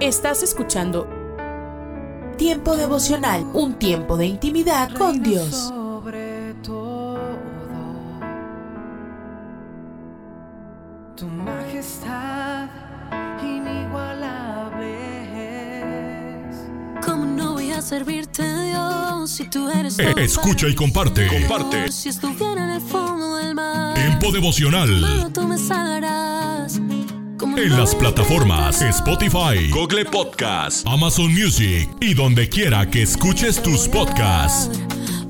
Estás escuchando Tiempo devocional, un tiempo de intimidad con Dios. Sobre todo, tu majestad inigualable es. ¿Cómo no voy a servirte, Dios, si tú eres Eh, escucha y comparte. Comparte. Si estuviera en el fondo del mar, Tiempo devocional. tú me salvarás. ¿Cómo En las plataformas? Spotify, Google Podcast, Amazon Music y donde quiera que escuches tus podcasts.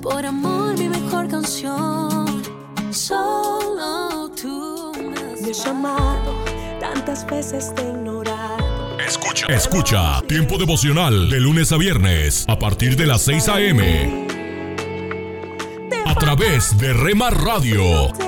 Por amor, mi mejor canción. Solo tú me he llamado, tantas veces te ignorado. Escucha. Escucha Tiempo devocional de lunes a viernes a partir de las 6 a.m. a través de Rema Radio.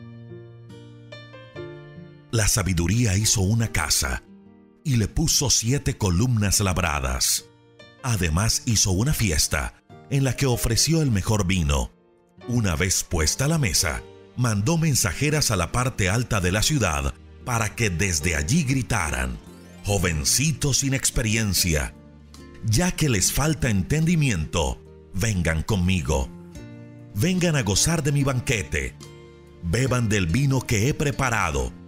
La sabiduría hizo una casa y le puso siete columnas labradas. Además hizo una fiesta en la que ofreció el mejor vino. Una vez puesta la mesa, mandó mensajeras a la parte alta de la ciudad para que desde allí gritaran, jovencitos sin experiencia, ya que les falta entendimiento, vengan conmigo. Vengan a gozar de mi banquete. Beban del vino que he preparado.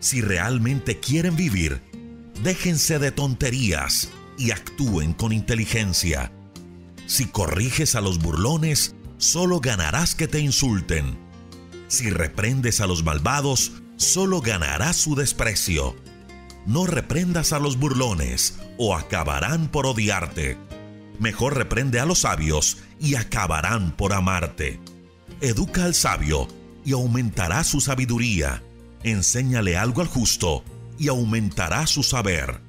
Si realmente quieren vivir, déjense de tonterías y actúen con inteligencia. Si corriges a los burlones, solo ganarás que te insulten. Si reprendes a los malvados, solo ganarás su desprecio. No reprendas a los burlones, o acabarán por odiarte. Mejor reprende a los sabios, y acabarán por amarte. Educa al sabio, y aumentará su sabiduría. Enséñale algo al justo, y aumentará su saber.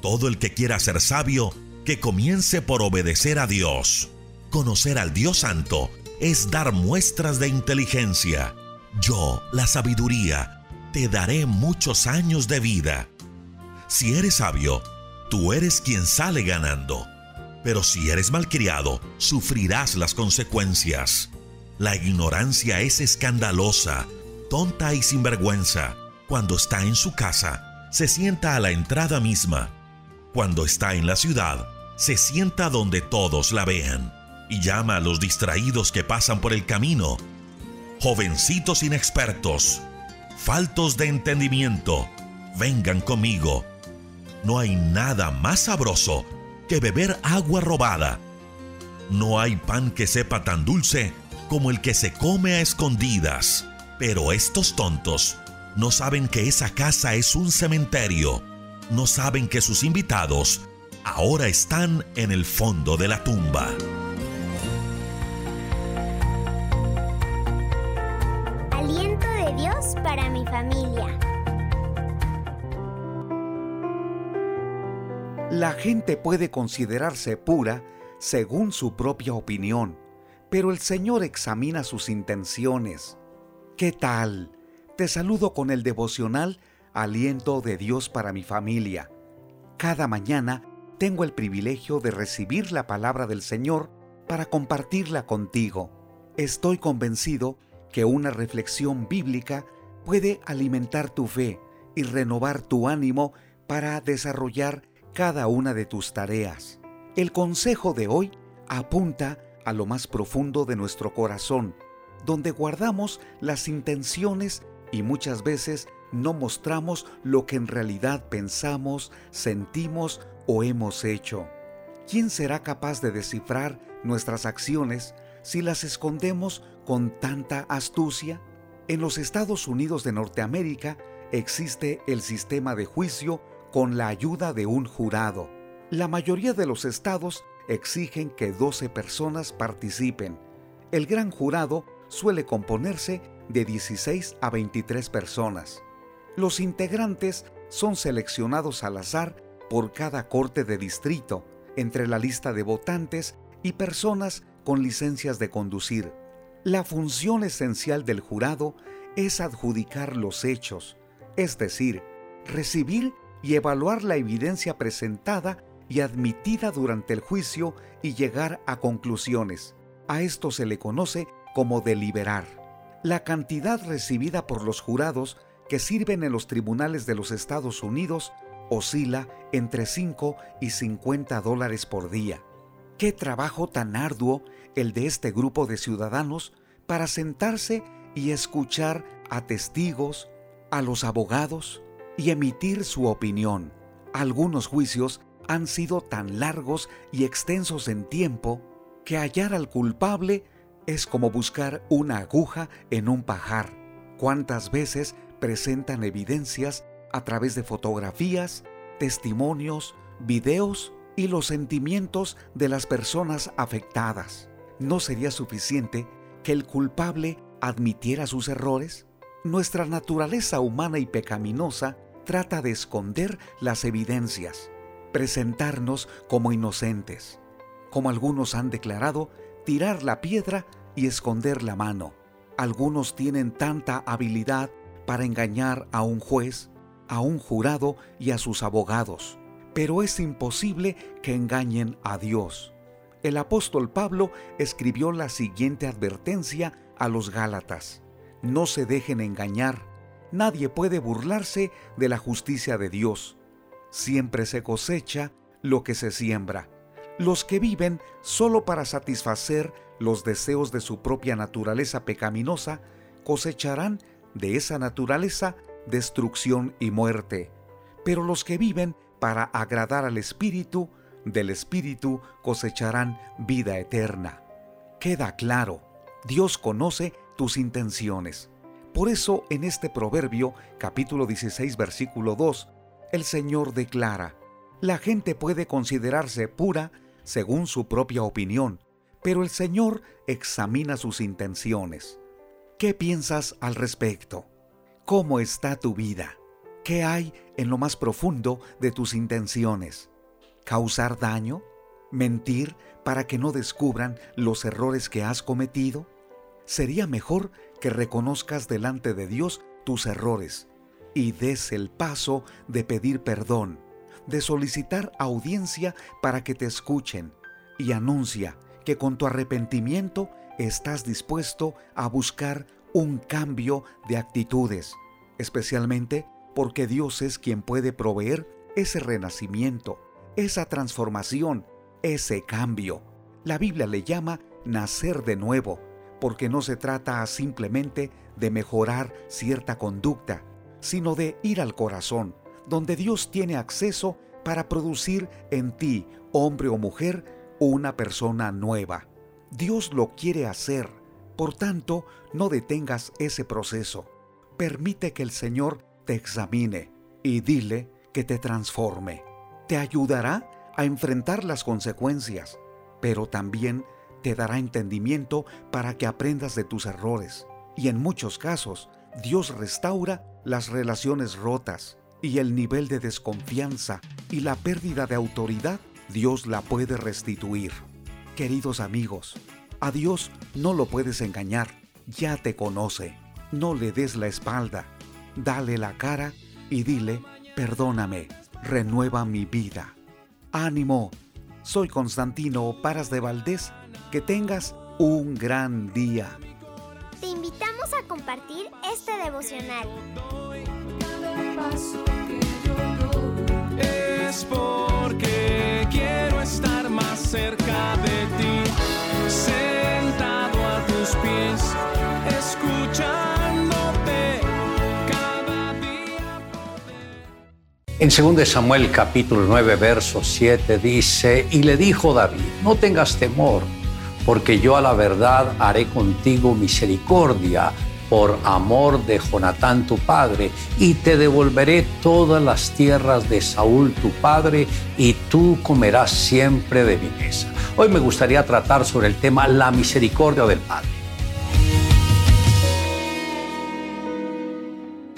Todo el que quiera ser sabio, que comience por obedecer a Dios. Conocer al Dios Santo es dar muestras de inteligencia. Yo, la sabiduría, te daré muchos años de vida. Si eres sabio, tú eres quien sale ganando. Pero si eres malcriado, sufrirás las consecuencias. La ignorancia es escandalosa, tonta y sinvergüenza. Cuando está en su casa, se sienta a la entrada misma. Cuando está en la ciudad, se sienta donde todos la vean y llama a los distraídos que pasan por el camino. Jovencitos inexpertos, faltos de entendimiento, vengan conmigo. No hay nada más sabroso que beber agua robada. No hay pan que sepa tan dulce como el que se come a escondidas. Pero estos tontos no saben que esa casa es un cementerio. No saben que sus invitados ahora están en el fondo de la tumba. Aliento de Dios para mi familia. La gente puede considerarse pura según su propia opinión, pero el Señor examina sus intenciones. ¿Qué tal? Te saludo con el devocional Aliento de Dios para mi familia. Cada mañana tengo el privilegio de recibir la palabra del Señor para compartirla contigo. Estoy convencido que una reflexión bíblica puede alimentar tu fe y renovar tu ánimo para desarrollar cada una de tus tareas. El consejo de hoy apunta a lo más profundo de nuestro corazón, donde guardamos las intenciones y muchas veces no mostramos lo que en realidad pensamos, sentimos o hemos hecho. ¿Quién será capaz de descifrar nuestras acciones si las escondemos con tanta astucia? En los Estados Unidos de Norteamérica existe el sistema de juicio con la ayuda de un jurado. La mayoría de los estados exigen que 12 personas participen. El gran jurado suele componerse de 16 a 23 personas. Los integrantes son seleccionados al azar por cada corte de distrito, entre la lista de votantes y personas con licencias de conducir. La función esencial del jurado es adjudicar los hechos, es decir, recibir y evaluar la evidencia presentada y admitida durante el juicio y llegar a conclusiones. A esto se le conoce como deliberar. La cantidad recibida por los jurados que sirven en los tribunales de los Estados Unidos oscila entre 5 y 50 dólares por día. Qué trabajo tan arduo el de este grupo de ciudadanos para sentarse y escuchar a testigos, a los abogados y emitir su opinión. Algunos juicios han sido tan largos y extensos en tiempo que hallar al culpable es como buscar una aguja en un pajar. ¿Cuántas veces presentan evidencias a través de fotografías, testimonios, videos y los sentimientos de las personas afectadas? ¿No sería suficiente que el culpable admitiera sus errores? Nuestra naturaleza humana y pecaminosa trata de esconder las evidencias, presentarnos como inocentes, como algunos han declarado, tirar la piedra y esconder la mano. Algunos tienen tanta habilidad para engañar a un juez, a un jurado y a sus abogados, pero es imposible que engañen a Dios. El apóstol Pablo escribió la siguiente advertencia a los Gálatas. No se dejen engañar, nadie puede burlarse de la justicia de Dios. Siempre se cosecha lo que se siembra. Los que viven solo para satisfacer los deseos de su propia naturaleza pecaminosa cosecharán de esa naturaleza destrucción y muerte. Pero los que viven para agradar al Espíritu, del Espíritu cosecharán vida eterna. Queda claro, Dios conoce tus intenciones. Por eso en este proverbio, capítulo 16, versículo 2, el Señor declara, la gente puede considerarse pura según su propia opinión, pero el Señor examina sus intenciones. ¿Qué piensas al respecto? ¿Cómo está tu vida? ¿Qué hay en lo más profundo de tus intenciones? ¿Causar daño? ¿Mentir para que no descubran los errores que has cometido? Sería mejor que reconozcas delante de Dios tus errores y des el paso de pedir perdón, de solicitar audiencia para que te escuchen y anuncia que con tu arrepentimiento estás dispuesto a buscar un cambio de actitudes, especialmente porque Dios es quien puede proveer ese renacimiento, esa transformación, ese cambio. La Biblia le llama nacer de nuevo, porque no se trata simplemente de mejorar cierta conducta, sino de ir al corazón, donde Dios tiene acceso para producir en ti, hombre o mujer, una persona nueva. Dios lo quiere hacer, por tanto, no detengas ese proceso. Permite que el Señor te examine y dile que te transforme. Te ayudará a enfrentar las consecuencias, pero también te dará entendimiento para que aprendas de tus errores. Y en muchos casos, Dios restaura las relaciones rotas y el nivel de desconfianza y la pérdida de autoridad, Dios la puede restituir. Queridos amigos, a Dios no lo puedes engañar, ya te conoce. No le des la espalda, dale la cara y dile, perdóname, renueva mi vida. Ánimo, soy Constantino Paras de Valdés, que tengas un gran día. Te invitamos a compartir este devocional. En 2 Samuel capítulo 9, verso 7 dice, y le dijo David, no tengas temor, porque yo a la verdad haré contigo misericordia por amor de Jonatán tu padre, y te devolveré todas las tierras de Saúl tu padre, y tú comerás siempre de mi mesa. Hoy me gustaría tratar sobre el tema la misericordia del Padre.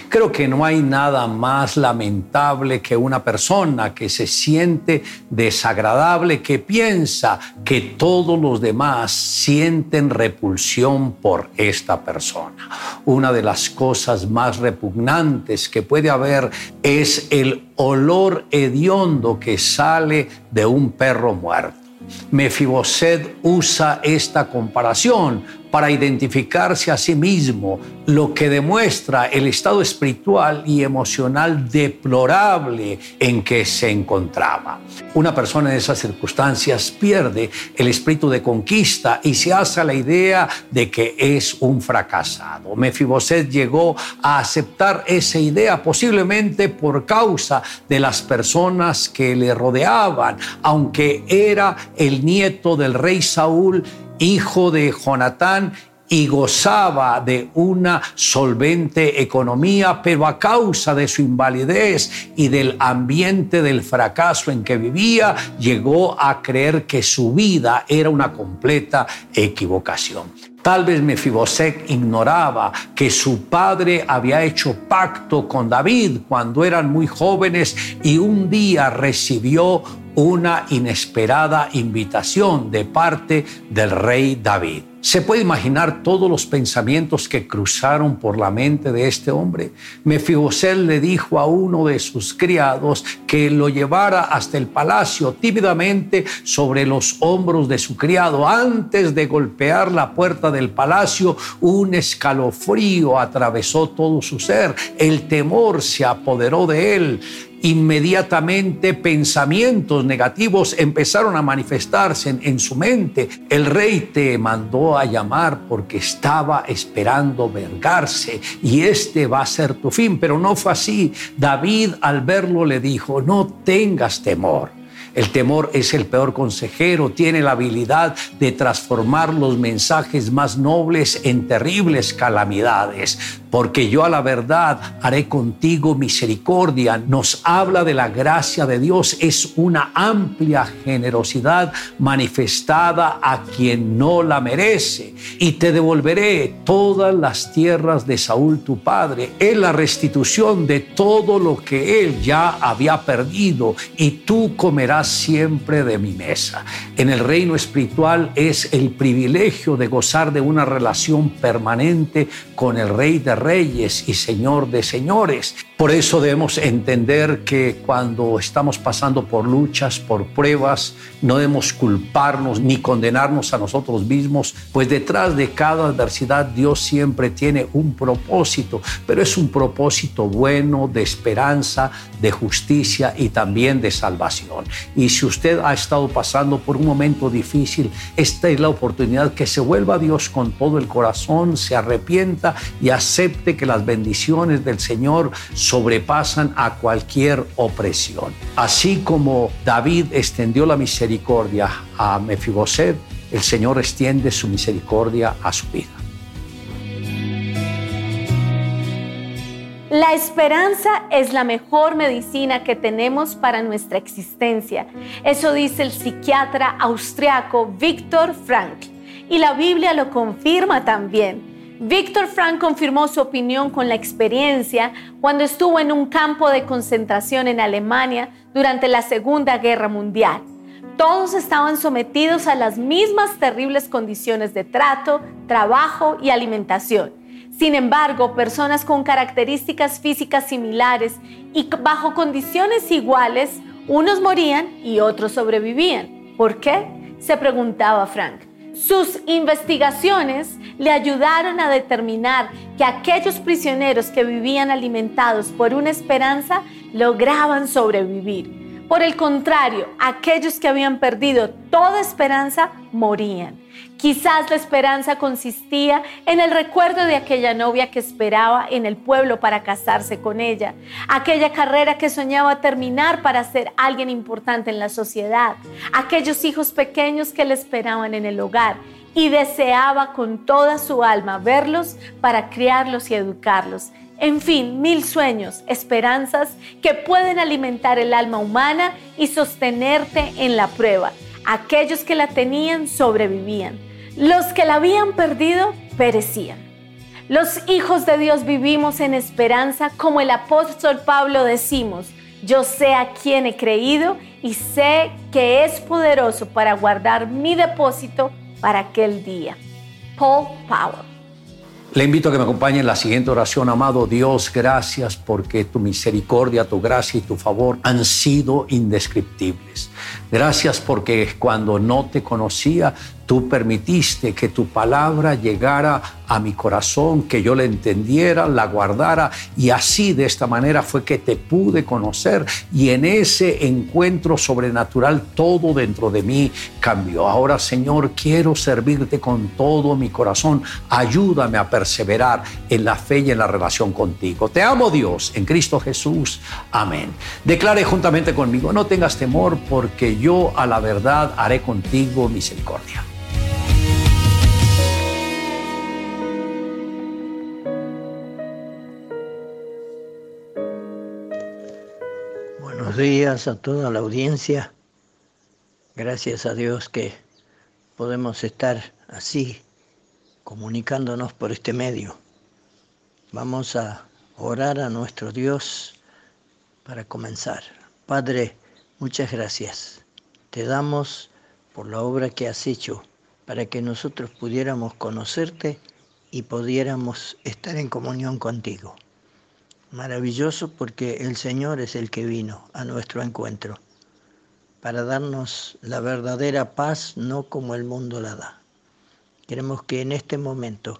Creo que no hay nada más lamentable que una persona que se siente desagradable, que piensa que todos los demás sienten repulsión por esta persona. Una de las cosas más repugnantes que puede haber es el olor hediondo que sale de un perro muerto. Mefiboset usa esta comparación para identificarse a sí mismo, lo que demuestra el estado espiritual y emocional deplorable en que se encontraba. Una persona en esas circunstancias pierde el espíritu de conquista y se hace la idea de que es un fracasado. Mefiboset llegó a aceptar esa idea posiblemente por causa de las personas que le rodeaban, aunque era el nieto del rey Saúl hijo de Jonatán y gozaba de una solvente economía, pero a causa de su invalidez y del ambiente del fracaso en que vivía, llegó a creer que su vida era una completa equivocación. Tal vez Mefiboset ignoraba que su padre había hecho pacto con David cuando eran muy jóvenes y un día recibió una inesperada invitación de parte del rey David. ¿Se puede imaginar todos los pensamientos que cruzaron por la mente de este hombre? Mefiboset le dijo a uno de sus criados que lo llevara hasta el palacio tímidamente sobre los hombros de su criado. Antes de golpear la puerta del palacio, un escalofrío atravesó todo su ser. El temor se apoderó de él inmediatamente pensamientos negativos empezaron a manifestarse en, su mente. El rey te mandó a llamar porque estaba esperando vergarse y este va a ser tu fin, pero no fue así. David al verlo le dijo, no tengas temor. El temor es el peor consejero, tiene la habilidad de transformar los mensajes más nobles en terribles calamidades porque yo a la verdad haré contigo misericordia. Nos habla de la gracia de Dios, es una amplia generosidad manifestada a quien no la merece. Y te devolveré todas las tierras de Saúl tu padre. Es la restitución de todo lo que él ya había perdido y tú comerás siempre de mi mesa. En el reino espiritual es el privilegio de gozar de una relación permanente con el rey de reyes y Señor de señores. Por eso debemos entender que cuando estamos pasando por luchas, por pruebas, no debemos culparnos ni condenarnos a nosotros mismos, pues detrás de cada adversidad Dios siempre tiene un propósito, pero es un propósito bueno, de esperanza, de justicia y también de salvación. Y si usted ha estado pasando por un momento difícil, esta es la oportunidad que se vuelva a Dios con todo el corazón, se arrepienta y acepte que las bendiciones del Señor sobrepasan a cualquier opresión. Así como David extendió la misericordia a Mefiboset, el Señor extiende su misericordia a su vida. La esperanza es la mejor medicina que tenemos para nuestra existencia. Eso dice el psiquiatra austriaco Viktor Frankl. Y la Biblia lo confirma también. Víctor Frank confirmó su opinión con la experiencia cuando estuvo en un campo de concentración en Alemania durante la Segunda Guerra Mundial. Todos estaban sometidos a las mismas terribles condiciones de trato, trabajo y alimentación. Sin embargo, personas con características físicas similares y bajo condiciones iguales, unos morían y otros sobrevivían. ¿Por qué? Se preguntaba Frank. Sus investigaciones le ayudaron a determinar que aquellos prisioneros que vivían alimentados por una esperanza lograban sobrevivir. Por el contrario, aquellos que habían perdido toda esperanza morían. Quizás la esperanza consistía en el recuerdo de aquella novia que esperaba en el pueblo para casarse con ella, aquella carrera que soñaba terminar para ser alguien importante en la sociedad, aquellos hijos pequeños que le esperaban en el hogar y deseaba con toda su alma verlos para criarlos y educarlos. En fin, mil sueños, esperanzas que pueden alimentar el alma humana y sostenerte en la prueba. Aquellos que la tenían sobrevivían. Los que la habían perdido perecían. Los hijos de Dios vivimos en esperanza, como el apóstol Pablo decimos, yo sé a quién he creído y sé que es poderoso para guardar mi depósito para aquel día. Paul Powell. Le invito a que me acompañe en la siguiente oración. Amado Dios, gracias porque tu misericordia, tu gracia y tu favor han sido indescriptibles. Gracias porque cuando no te conocía, Tú permitiste que tu palabra llegara a mi corazón, que yo la entendiera, la guardara y así de esta manera fue que te pude conocer y en ese encuentro sobrenatural todo dentro de mí cambió. Ahora Señor, quiero servirte con todo mi corazón. Ayúdame a perseverar en la fe y en la relación contigo. Te amo Dios en Cristo Jesús. Amén. Declare juntamente conmigo, no tengas temor porque yo a la verdad haré contigo misericordia. Buenos días a toda la audiencia. Gracias a Dios que podemos estar así comunicándonos por este medio. Vamos a orar a nuestro Dios para comenzar. Padre, muchas gracias. Te damos por la obra que has hecho para que nosotros pudiéramos conocerte y pudiéramos estar en comunión contigo. Maravilloso porque el Señor es el que vino a nuestro encuentro para darnos la verdadera paz, no como el mundo la da. Queremos que en este momento,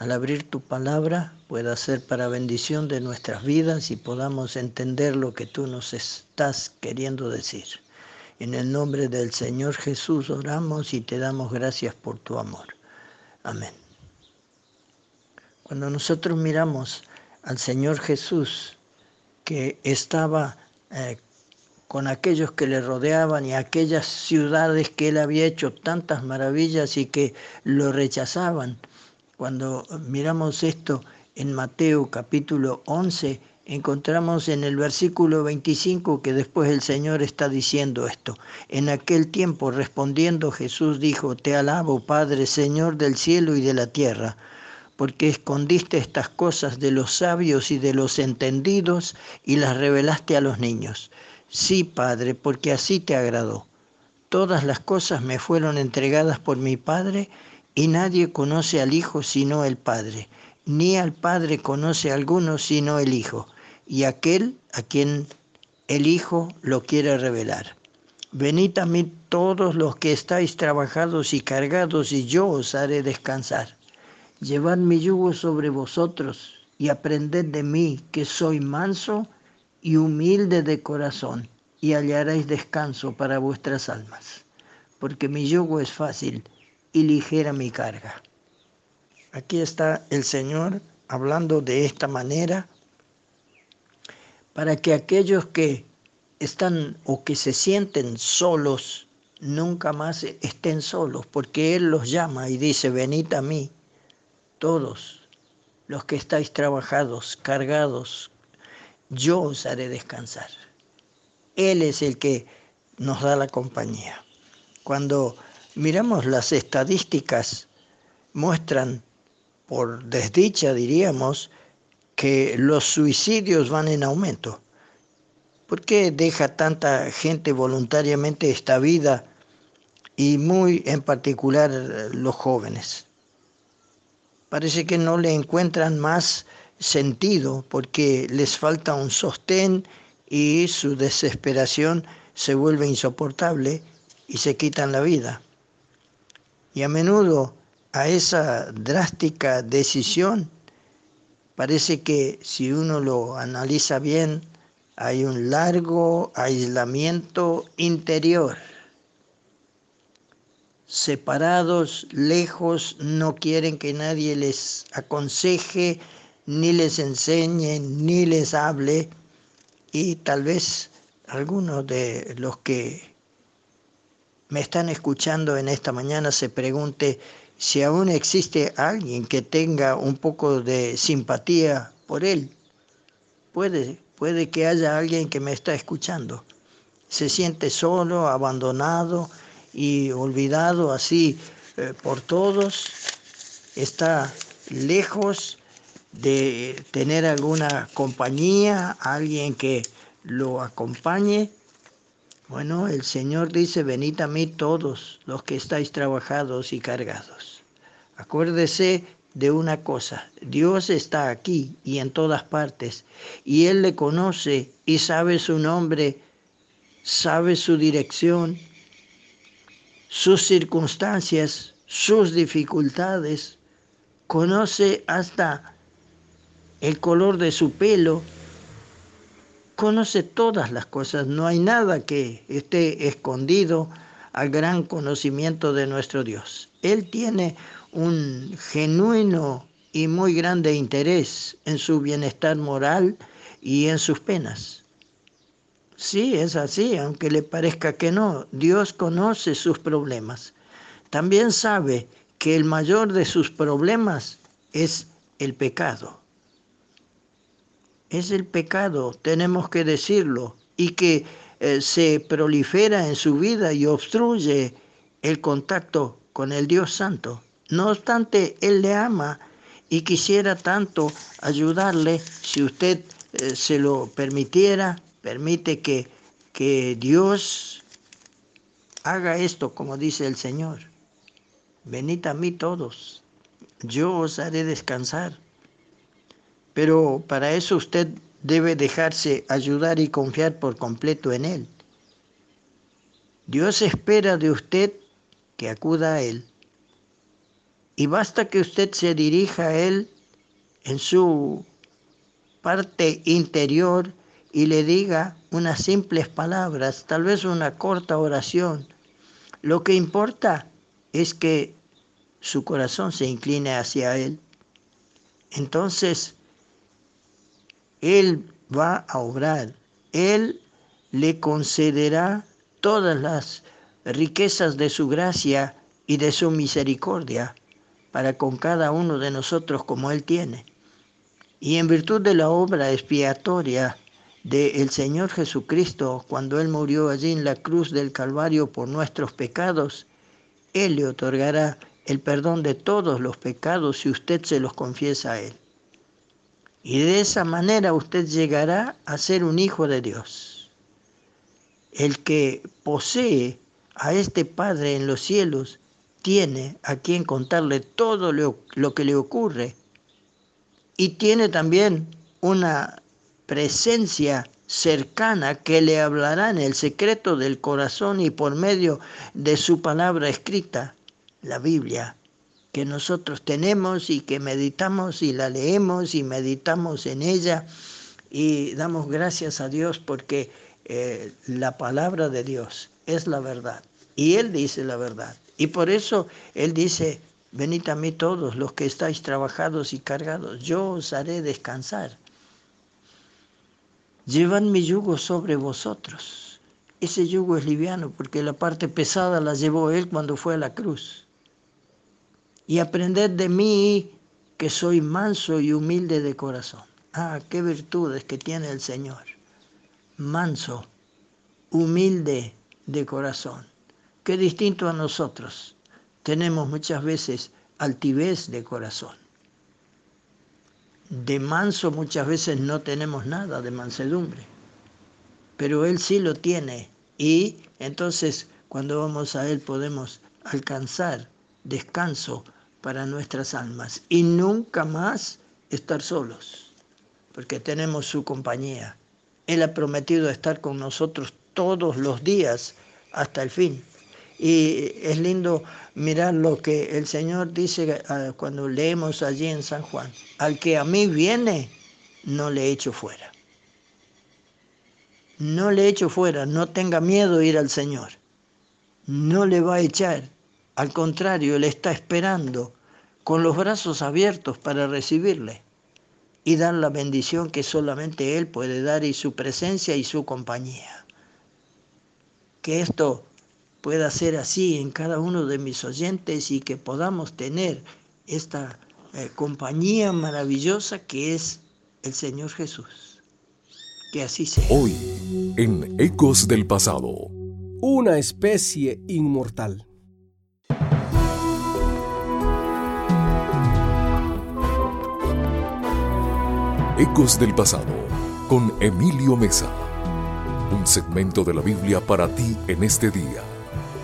al abrir tu palabra, pueda ser para bendición de nuestras vidas y podamos entender lo que tú nos estás queriendo decir. En el nombre del Señor Jesús oramos y te damos gracias por tu amor. Amén. Cuando nosotros miramos al Señor Jesús, que estaba eh, con aquellos que le rodeaban y aquellas ciudades que él había hecho tantas maravillas y que lo rechazaban. Cuando miramos esto en Mateo capítulo 11, encontramos en el versículo 25 que después el Señor está diciendo esto. En aquel tiempo respondiendo Jesús dijo, Te alabo Padre, Señor del cielo y de la tierra porque escondiste estas cosas de los sabios y de los entendidos y las revelaste a los niños. Sí, Padre, porque así te agradó. Todas las cosas me fueron entregadas por mi Padre, y nadie conoce al Hijo sino el Padre, ni al Padre conoce alguno sino el Hijo, y aquel a quien el Hijo lo quiere revelar. Venid a mí todos los que estáis trabajados y cargados, y yo os haré descansar. Llevad mi yugo sobre vosotros y aprended de mí, que soy manso y humilde de corazón, y hallaréis descanso para vuestras almas, porque mi yugo es fácil y ligera mi carga. Aquí está el Señor hablando de esta manera para que aquellos que están o que se sienten solos, nunca más estén solos, porque Él los llama y dice, venid a mí todos los que estáis trabajados, cargados, yo os haré descansar. Él es el que nos da la compañía. Cuando miramos las estadísticas, muestran, por desdicha diríamos, que los suicidios van en aumento. ¿Por qué deja tanta gente voluntariamente esta vida y muy en particular los jóvenes? parece que no le encuentran más sentido porque les falta un sostén y su desesperación se vuelve insoportable y se quitan la vida. Y a menudo a esa drástica decisión parece que si uno lo analiza bien, hay un largo aislamiento interior separados, lejos, no quieren que nadie les aconseje, ni les enseñe, ni les hable. Y tal vez algunos de los que me están escuchando en esta mañana se pregunte si aún existe alguien que tenga un poco de simpatía por él. Puede, puede que haya alguien que me está escuchando. Se siente solo, abandonado y olvidado así eh, por todos. Está lejos de tener alguna compañía, alguien que lo acompañe. Bueno, el Señor dice, venid a mí todos los que estáis trabajados y cargados. Acuérdese de una cosa, Dios está aquí y en todas partes, y Él le conoce y sabe su nombre, sabe su dirección, sus circunstancias, sus dificultades, conoce hasta el color de su pelo, conoce todas las cosas, no hay nada que esté escondido al gran conocimiento de nuestro Dios. Él tiene un genuino y muy grande interés en su bienestar moral y en sus penas. Sí, es así, aunque le parezca que no. Dios conoce sus problemas. También sabe que el mayor de sus problemas es el pecado. Es el pecado, tenemos que decirlo, y que eh, se prolifera en su vida y obstruye el contacto con el Dios Santo. No obstante, Él le ama y quisiera tanto ayudarle si usted eh, se lo permitiera, permite que, que Dios haga esto como dice el Señor. Venid a mí todos, yo os haré descansar. Pero para eso usted debe dejarse ayudar y confiar por completo en Él. Dios espera de usted que acuda a Él. Y basta que usted se dirija a Él en su parte interior y le diga unas simples palabras, tal vez una corta oración. Lo que importa es que su corazón se incline hacia Él. Entonces, Él va a obrar, Él le concederá todas las riquezas de su gracia y de su misericordia para con cada uno de nosotros como Él tiene. Y en virtud de la obra expiatoria del Señor Jesucristo, cuando Él murió allí en la cruz del Calvario por nuestros pecados, Él le otorgará el perdón de todos los pecados si usted se los confiesa a Él. Y de esa manera usted llegará a ser un hijo de Dios. El que posee a este Padre en los cielos tiene a quien contarle todo lo, que le ocurre y tiene también una presencia cercana que le hablará en el secreto del corazón y por medio de su palabra escrita, la Biblia, que nosotros tenemos y que meditamos y la leemos y meditamos en ella y damos gracias a Dios porque eh, la palabra de Dios es la verdad y Él dice la verdad y por eso Él dice, venid a mí todos los que estáis trabajados y cargados, yo os haré descansar. Llevan mi yugo sobre vosotros. Ese yugo es liviano porque la parte pesada la llevó Él cuando fue a la cruz. Y aprended de mí que soy manso y humilde de corazón. Ah, qué virtudes que tiene el Señor. Manso, humilde de corazón que distinto a nosotros, tenemos muchas veces altivez de corazón. De manso muchas veces no tenemos nada de mansedumbre, pero Él sí lo tiene y entonces cuando vamos a Él podemos alcanzar descanso para nuestras almas y nunca más estar solos, porque tenemos su compañía. Él ha prometido estar con nosotros todos los días hasta el fin. Y es lindo mirar lo que el Señor dice ah, cuando leemos allí en San Juan. Al que a mí viene, no le echo fuera. No le echo fuera, no tenga miedo ir al Señor. No le va a echar. Al contrario, le está esperando con los brazos abiertos para recibirle y dar la bendición que solamente Él puede dar y su presencia y su compañía. Que esto pueda ser así en cada uno de mis oyentes y que podamos tener esta eh, compañía maravillosa que es el Señor Jesús. Que así sea. Hoy, en Ecos del Pasado. Una especie inmortal. Ecos del Pasado, con Emilio Mesa. Un segmento de la Biblia para ti en este día.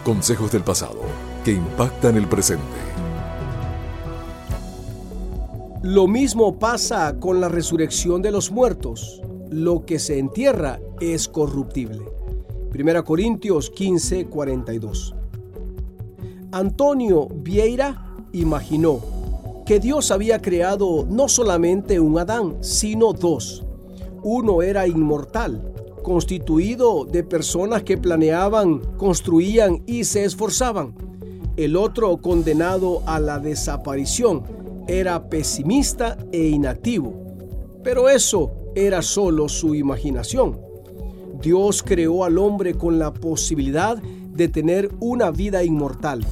Consejos del pasado que impactan el presente. Lo mismo pasa con la resurrección de los muertos. Lo que se entierra es corruptible. 1 Corintios 15, 42. Antonio Vieira imaginó que Dios había creado no solamente un Adán, sino dos. Uno era inmortal, constituido de personas que planeaban, construían y se esforzaban. El otro, condenado a la desaparición, era pesimista e inactivo. Pero eso era solo su imaginación. Dios creó al hombre con la posibilidad de tener una vida inmortal.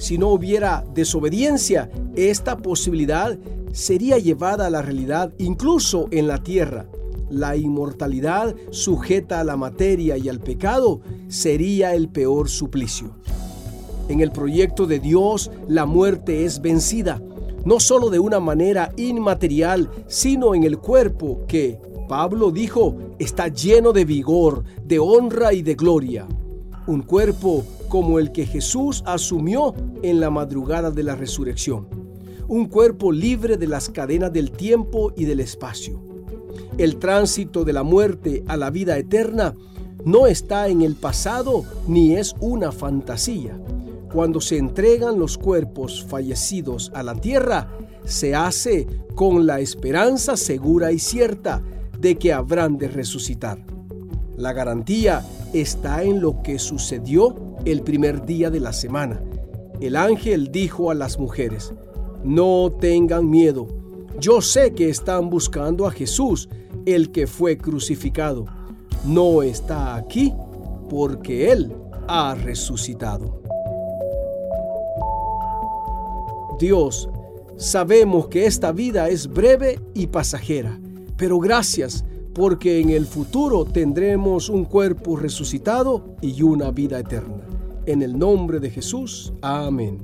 Si no hubiera desobediencia, esta posibilidad sería llevada a la realidad incluso en la tierra la inmortalidad sujeta a la materia y al pecado sería el peor suplicio. En el proyecto de Dios, la muerte es vencida, no solo de una manera inmaterial, sino en el cuerpo que, Pablo dijo, está lleno de vigor, de honra y de gloria. Un cuerpo como el que Jesús asumió en la madrugada de la resurrección. Un cuerpo libre de las cadenas del tiempo y del espacio. El tránsito de la muerte a la vida eterna no está en el pasado ni es una fantasía. Cuando se entregan los cuerpos fallecidos a la tierra, se hace con la esperanza segura y cierta de que habrán de resucitar. La garantía está en lo que sucedió el primer día de la semana. El ángel dijo a las mujeres, no tengan miedo, yo sé que están buscando a Jesús, el que fue crucificado. No está aquí porque Él ha resucitado. Dios, sabemos que esta vida es breve y pasajera, pero gracias porque en el futuro tendremos un cuerpo resucitado y una vida eterna. En el nombre de Jesús, amén.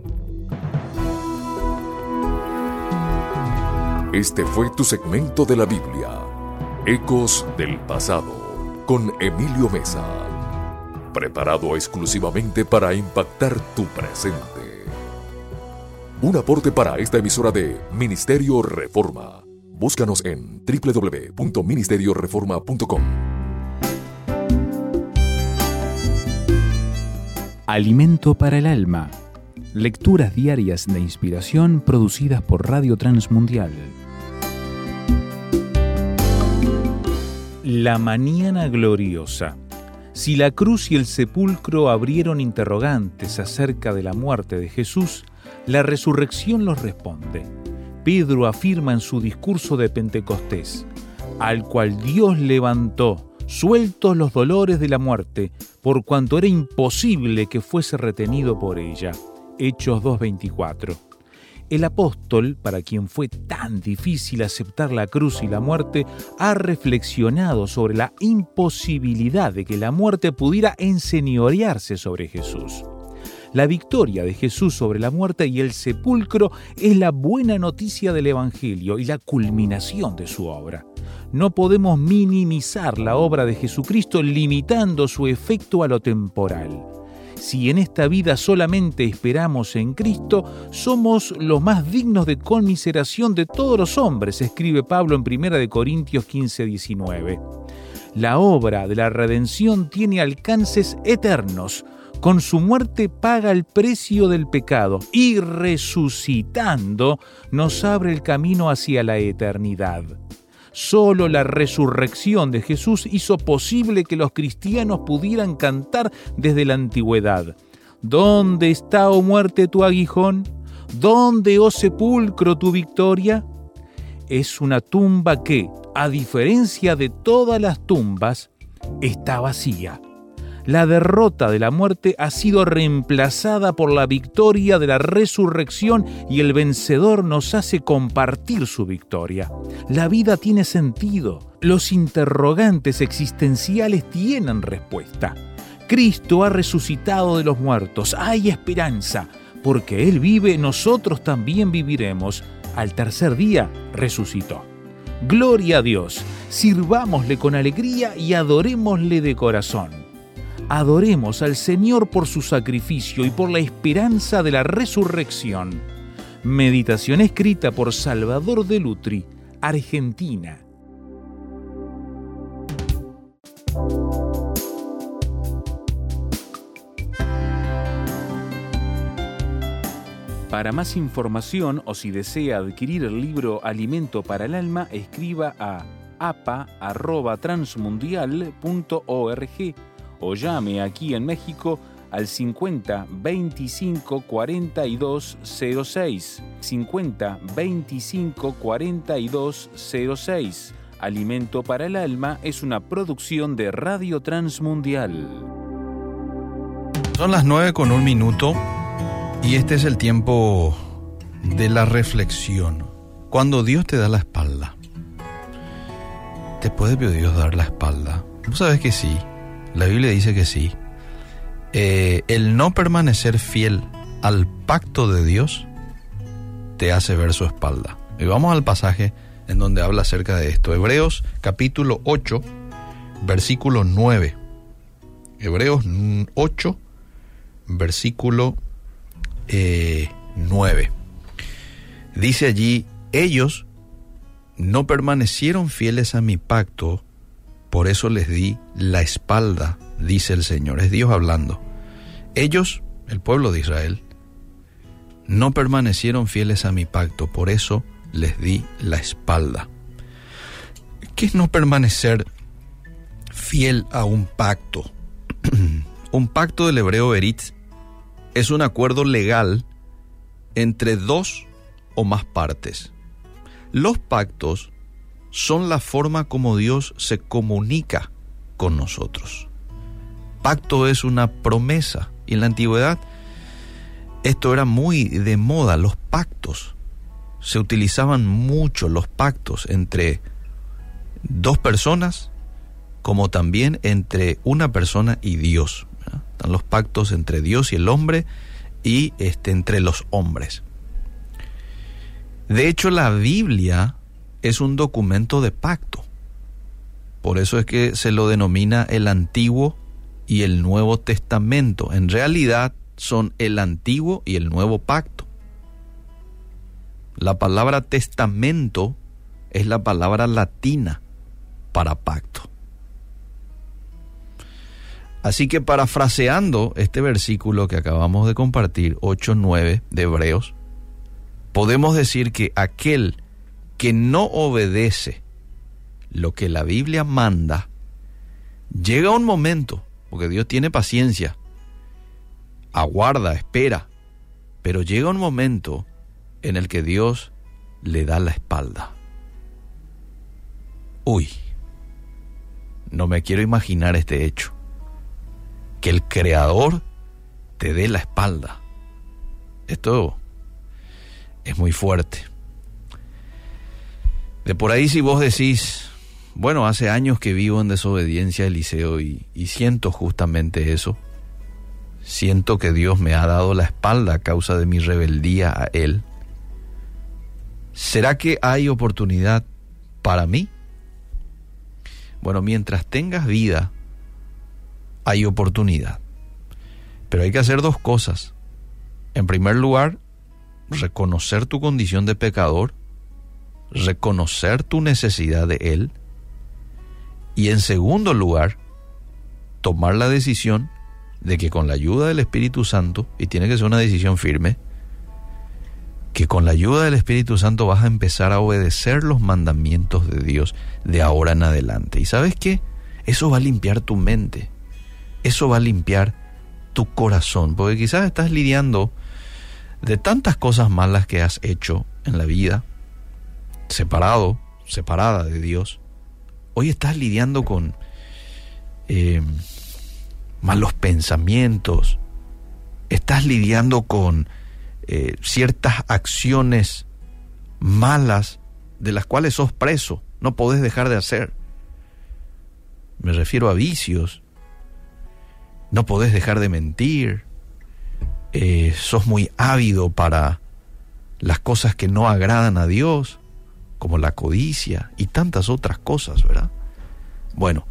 Este fue tu segmento de la Biblia, Ecos del Pasado, con Emilio Mesa, preparado exclusivamente para impactar tu presente. Un aporte para esta emisora de Ministerio Reforma. Búscanos en www.ministerioreforma.com. Alimento para el alma. Lecturas diarias de inspiración producidas por Radio Transmundial. La mañana gloriosa. Si la cruz y el sepulcro abrieron interrogantes acerca de la muerte de Jesús, la resurrección los responde. Pedro afirma en su discurso de Pentecostés, al cual Dios levantó, sueltos los dolores de la muerte, por cuanto era imposible que fuese retenido por ella. Hechos 2.24 el apóstol, para quien fue tan difícil aceptar la cruz y la muerte, ha reflexionado sobre la imposibilidad de que la muerte pudiera enseñorearse sobre Jesús. La victoria de Jesús sobre la muerte y el sepulcro es la buena noticia del Evangelio y la culminación de su obra. No podemos minimizar la obra de Jesucristo limitando su efecto a lo temporal. Si en esta vida solamente esperamos en Cristo, somos los más dignos de conmiseración de todos los hombres, escribe Pablo en 1 Corintios 15, 19. La obra de la redención tiene alcances eternos. Con su muerte paga el precio del pecado y resucitando nos abre el camino hacia la eternidad. Solo la resurrección de Jesús hizo posible que los cristianos pudieran cantar desde la antigüedad. ¿Dónde está, oh muerte, tu aguijón? ¿Dónde, oh sepulcro, tu victoria? Es una tumba que, a diferencia de todas las tumbas, está vacía. La derrota de la muerte ha sido reemplazada por la victoria de la resurrección y el vencedor nos hace compartir su victoria. La vida tiene sentido. Los interrogantes existenciales tienen respuesta. Cristo ha resucitado de los muertos. Hay esperanza. Porque Él vive, nosotros también viviremos. Al tercer día resucitó. Gloria a Dios. Sirvámosle con alegría y adorémosle de corazón adoremos al Señor por su sacrificio y por la esperanza de la resurrección. Meditación escrita por Salvador de Lutri, Argentina. Para más información o si desea adquirir el libro Alimento para el Alma, escriba a apa.transmundial.org o llame aquí en México al 50 25 42 06. 50 25 42 06. Alimento para el Alma es una producción de Radio Transmundial. Son las 9 con un minuto y este es el tiempo de la reflexión. Cuando Dios te da la espalda, ¿te puede Dios dar la espalda? Vos sabes que sí. La Biblia dice que sí. Eh, el no permanecer fiel al pacto de Dios te hace ver su espalda. Y vamos al pasaje en donde habla acerca de esto. Hebreos capítulo 8, versículo 9. Hebreos 8, versículo 9. Eh, dice allí, ellos no permanecieron fieles a mi pacto por eso les di la espalda, dice el Señor. Es Dios hablando. Ellos, el pueblo de Israel, no permanecieron fieles a mi pacto, por eso les di la espalda. ¿Qué es no permanecer fiel a un pacto? un pacto del hebreo eritz es un acuerdo legal entre dos o más partes. Los pactos son la forma como Dios se comunica con nosotros. Pacto es una promesa y en la antigüedad esto era muy de moda, los pactos. Se utilizaban mucho los pactos entre dos personas como también entre una persona y Dios. Están los pactos entre Dios y el hombre y este, entre los hombres. De hecho, la Biblia es un documento de pacto. Por eso es que se lo denomina el Antiguo y el Nuevo Testamento. En realidad son el Antiguo y el Nuevo Pacto. La palabra testamento es la palabra latina para pacto. Así que parafraseando este versículo que acabamos de compartir, 8.9 de Hebreos, podemos decir que aquel que no obedece lo que la Biblia manda, llega un momento, porque Dios tiene paciencia, aguarda, espera, pero llega un momento en el que Dios le da la espalda. Uy, no me quiero imaginar este hecho, que el Creador te dé la espalda. Esto es muy fuerte. De por ahí si vos decís, bueno, hace años que vivo en desobediencia Eliseo y, y siento justamente eso. Siento que Dios me ha dado la espalda a causa de mi rebeldía a Él. ¿Será que hay oportunidad para mí? Bueno, mientras tengas vida, hay oportunidad. Pero hay que hacer dos cosas. En primer lugar, reconocer tu condición de pecador reconocer tu necesidad de Él y en segundo lugar, tomar la decisión de que con la ayuda del Espíritu Santo, y tiene que ser una decisión firme, que con la ayuda del Espíritu Santo vas a empezar a obedecer los mandamientos de Dios de ahora en adelante. ¿Y sabes qué? Eso va a limpiar tu mente, eso va a limpiar tu corazón, porque quizás estás lidiando de tantas cosas malas que has hecho en la vida, separado, separada de Dios, hoy estás lidiando con eh, malos pensamientos, estás lidiando con eh, ciertas acciones malas de las cuales sos preso, no podés dejar de hacer. Me refiero a vicios. No podés dejar de mentir. Eh, sos muy ávido para las cosas que no agradan a Dios, como la codicia y tantas otras cosas, ¿verdad? Bueno,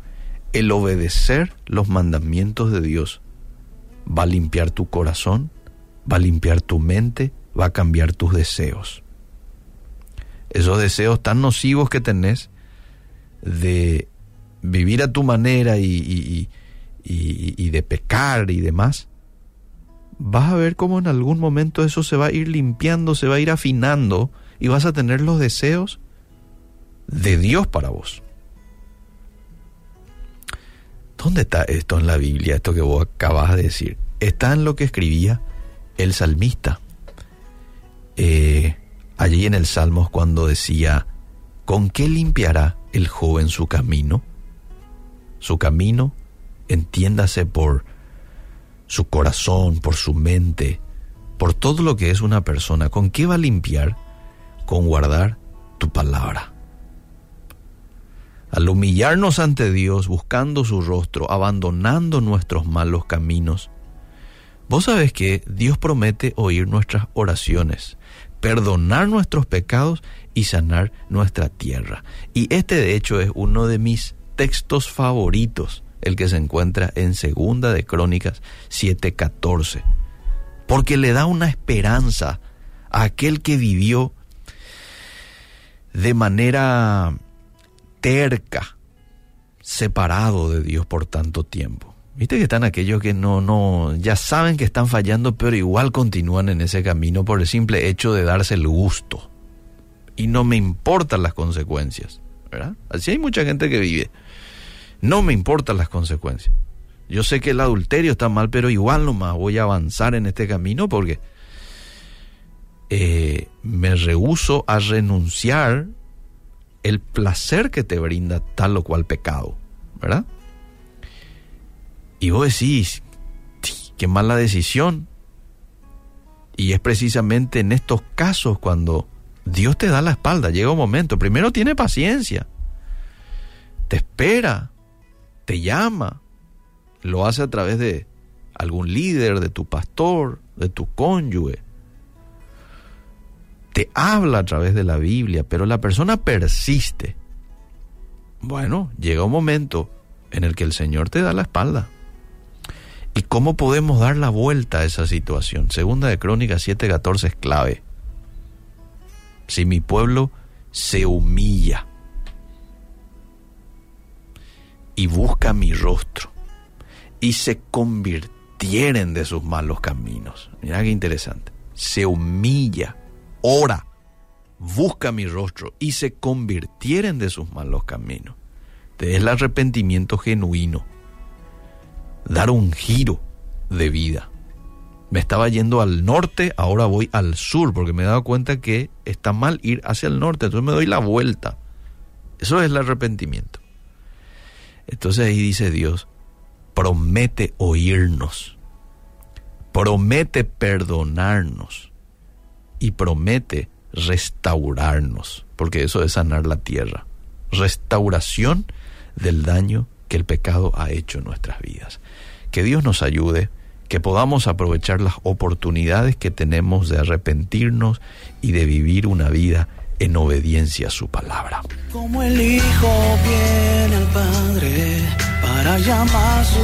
el obedecer los mandamientos de Dios va a limpiar tu corazón, va a limpiar tu mente, va a cambiar tus deseos. Esos deseos tan nocivos que tenés de vivir a tu manera y, y, de pecar y demás, vas a ver cómo en algún momento eso se va a ir limpiando, se va a ir afinando y vas a tener los deseos de Dios para vos. ¿Dónde está esto en la Biblia, esto que vos acabas de decir? Está en lo que escribía el salmista. Eh, allí en el Salmos cuando decía, ¿con qué limpiará el joven su camino? Su camino, entiéndase por su corazón, por su mente, por todo lo que es una persona. ¿Con qué va a limpiar? Con guardar tu palabra. Al humillarnos ante Dios, buscando su rostro, abandonando nuestros malos caminos, vos sabés que Dios promete oír nuestras oraciones, perdonar nuestros pecados y sanar nuestra tierra. Y este de hecho es uno de mis textos favoritos, el que se encuentra en Segunda de Crónicas 7:14, porque le da una esperanza a aquel que vivió de manera terca, separado de Dios por tanto tiempo. Viste que están aquellos que no, no, ya saben que están fallando, pero igual continúan en ese camino por el simple hecho de darse el gusto. Y no me importan las consecuencias, ¿verdad? Así hay mucha gente que vive. No me importan las consecuencias. Yo sé que el adulterio está mal, pero igual nomás voy a avanzar en este camino porque eh, me rehuso a renunciar el placer que te brinda tal o cual pecado, ¿verdad? Y vos decís, qué mala decisión. Y es precisamente en estos casos cuando Dios te da la espalda, llega un momento, primero tiene paciencia, te espera, te llama, lo hace a través de algún líder, de tu pastor, de tu cónyuge, te habla a través de la Biblia, pero la persona persiste. Bueno, llega un momento en el que el Señor te da la espalda. ¿Y cómo podemos dar la vuelta a esa situación? Segunda de Crónicas 7:14 es clave. Si mi pueblo se humilla y busca mi rostro y se convirtieren de sus malos caminos. Mira qué interesante. Se humilla ora, busca mi rostro y se convirtieren de sus malos caminos. Te el arrepentimiento genuino, dar un giro de vida. Me estaba yendo al norte, ahora voy al sur, porque me he dado cuenta que está mal ir hacia el norte, entonces me doy la vuelta. Eso es el arrepentimiento. Entonces ahí dice Dios, promete oírnos, promete perdonarnos y promete restaurarnos, porque eso es sanar la tierra. Restauración del daño que el pecado ha hecho en nuestras vidas. Que Dios nos ayude, que podamos aprovechar las oportunidades que tenemos de arrepentirnos y de vivir una vida en obediencia a su palabra. Como el Hijo viene al Padre para llamar su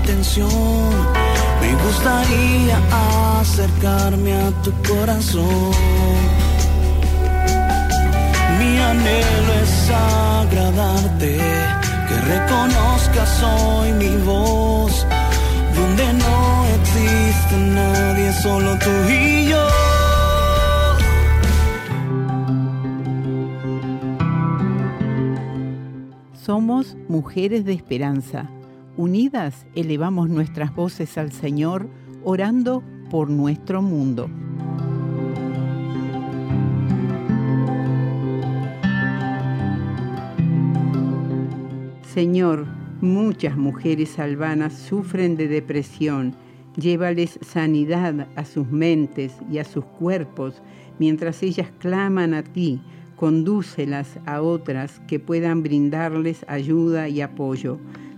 atención me gustaría acercarme a tu corazón. Mi anhelo es agradarte, que reconozcas hoy mi voz, donde no existe nadie, solo tú y yo. Somos mujeres de esperanza Unidas elevamos nuestras voces al Señor, orando por nuestro mundo. Señor, Muchas mujeres albanas sufren de depresión. Llévales sanidad a sus mentes y a sus cuerpos mientras ellas claman a ti. Condúcelas a otras que puedan brindarles ayuda y apoyo.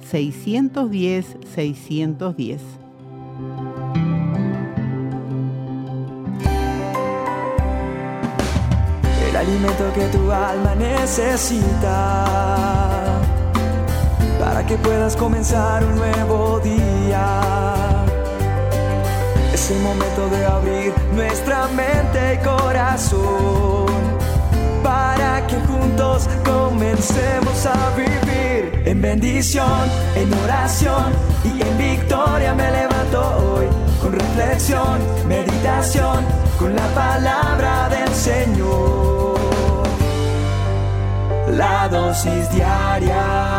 610 610. el alimento que tu alma necesita para que puedas comenzar un nuevo día. Es el momento de abrir nuestra mente y corazón para que juntos comencemos a vivir en bendición, en oración y en victoria me levanto hoy con reflexión, meditación, con la palabra del Señor. La dosis diaria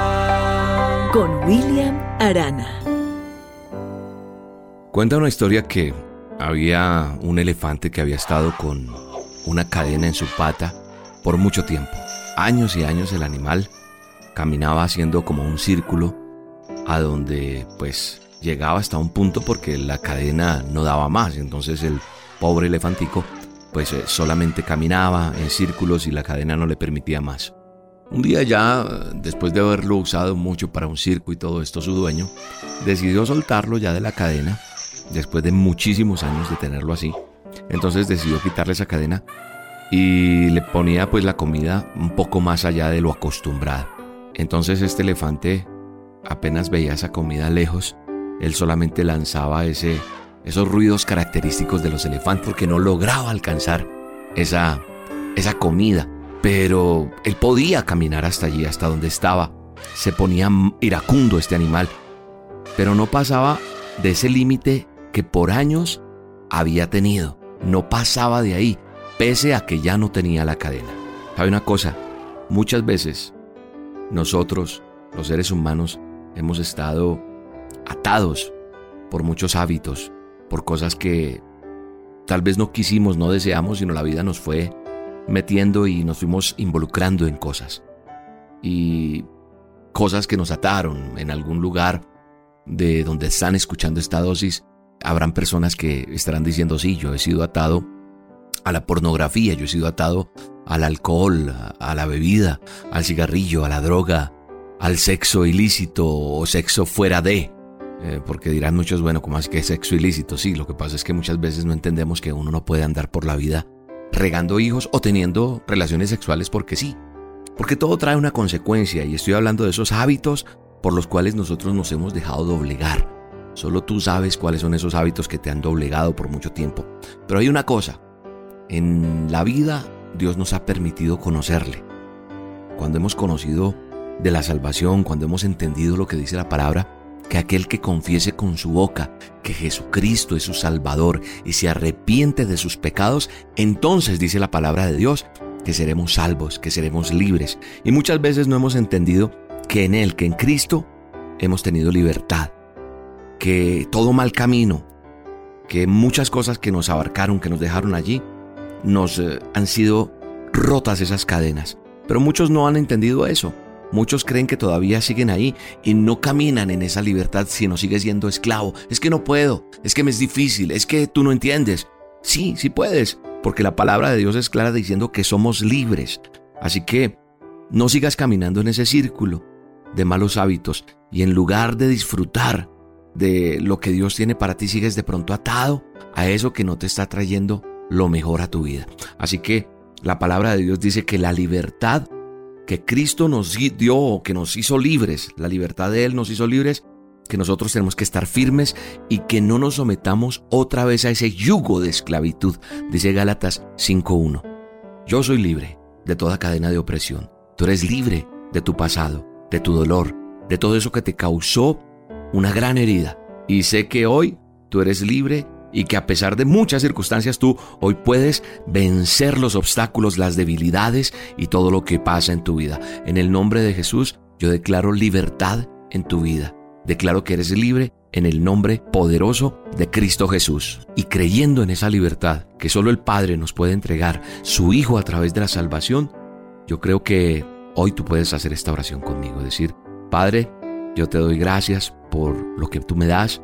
con William Arana. Cuenta una historia que había un elefante que había estado con una cadena en su pata por mucho tiempo. Años y años el animal caminaba haciendo como un círculo a donde pues llegaba hasta un punto porque la cadena no daba más. Entonces el pobre elefantico pues eh, solamente caminaba en círculos y la cadena no le permitía más. Un día ya, después de haberlo usado mucho para un circo y todo esto, su dueño decidió soltarlo ya de la cadena, después de muchísimos años de tenerlo así. Entonces decidió quitarle esa cadena y le ponía pues la comida un poco más allá de lo acostumbrado. Entonces este elefante apenas veía esa comida lejos, él solamente lanzaba ese, esos ruidos característicos de los elefantes porque no lograba alcanzar esa, esa comida. Pero él podía caminar hasta allí, hasta donde estaba. Se ponía iracundo este animal, pero no pasaba de ese límite que por años había tenido. No pasaba de ahí, pese a que ya no tenía la cadena. ¿Sabe una cosa? Muchas veces nosotros, los seres humanos, hemos estado atados por muchos hábitos, por cosas que tal vez no quisimos, no deseamos, sino la vida nos fue metiendo y nos fuimos involucrando en cosas. Y cosas que nos ataron en algún lugar de donde están escuchando esta dosis, habrán personas que estarán diciendo, sí, yo he sido atado a la pornografía, yo he sido atado al alcohol, a la bebida, al cigarrillo, a la droga, al sexo ilícito o sexo fuera de. Eh, porque dirán muchos, bueno, ¿cómo es que es sexo ilícito? Sí, lo que pasa es que muchas veces no entendemos que uno no puede andar por la vida regando hijos o teniendo relaciones sexuales porque sí. Porque todo trae una consecuencia y estoy hablando de esos hábitos por los cuales nosotros nos hemos dejado doblegar. Solo tú sabes cuáles son esos hábitos que te han doblegado por mucho tiempo. Pero hay una cosa, en la vida Dios nos ha permitido conocerle. Cuando hemos conocido de la salvación, cuando hemos entendido lo que dice la palabra, que aquel que confiese con su boca que Jesucristo es su Salvador y se arrepiente de sus pecados, entonces dice la palabra de Dios que seremos salvos, que seremos libres. Y muchas veces no hemos entendido que en Él, que en Cristo, hemos tenido libertad, que todo mal camino, que muchas cosas que nos abarcaron, que nos dejaron allí, nos eh, han sido rotas esas cadenas. Pero muchos no han entendido eso. Muchos creen que todavía siguen ahí y no caminan en esa libertad sino sigue siendo esclavo. Es que no puedo, es que me es difícil, es que tú no entiendes. Sí, sí puedes, porque la palabra de Dios es clara diciendo que somos libres. Así que no sigas caminando en ese círculo de malos hábitos y en lugar de disfrutar de lo que Dios tiene para ti, sigues de pronto atado a eso que no te está trayendo lo mejor a tu vida. Así que la palabra de Dios dice que la libertad que Cristo nos dio, que nos hizo libres, la libertad de Él nos hizo libres, que nosotros tenemos que estar firmes y que no nos sometamos otra vez a ese yugo de esclavitud, dice Gálatas 5.1. Yo soy libre de toda cadena de opresión. Tú eres libre de tu pasado, de tu dolor, de todo eso que te causó una gran herida. Y sé que hoy tú eres libre y que a pesar de muchas circunstancias tú hoy puedes vencer los obstáculos, las debilidades y todo lo que pasa en tu vida. En el nombre de Jesús yo declaro libertad en tu vida. Declaro que eres libre en el nombre poderoso de Cristo Jesús. Y creyendo en esa libertad que solo el Padre nos puede entregar, su Hijo a través de la salvación, yo creo que hoy tú puedes hacer esta oración conmigo. Decir, Padre, yo te doy gracias por lo que tú me das.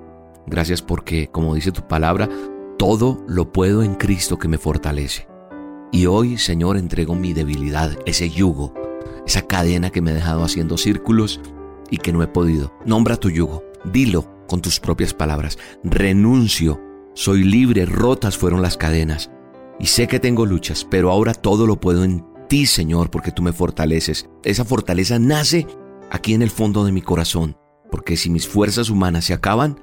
Gracias porque, como dice tu palabra, todo lo puedo en Cristo que me fortalece. Y hoy, Señor, entrego mi debilidad, ese yugo, esa cadena que me ha dejado haciendo círculos y que no he podido. Nombra tu yugo, dilo con tus propias palabras. Renuncio, soy libre, rotas fueron las cadenas. Y sé que tengo luchas, pero ahora todo lo puedo en ti, Señor, porque tú me fortaleces. Esa fortaleza nace aquí en el fondo de mi corazón, porque si mis fuerzas humanas se acaban,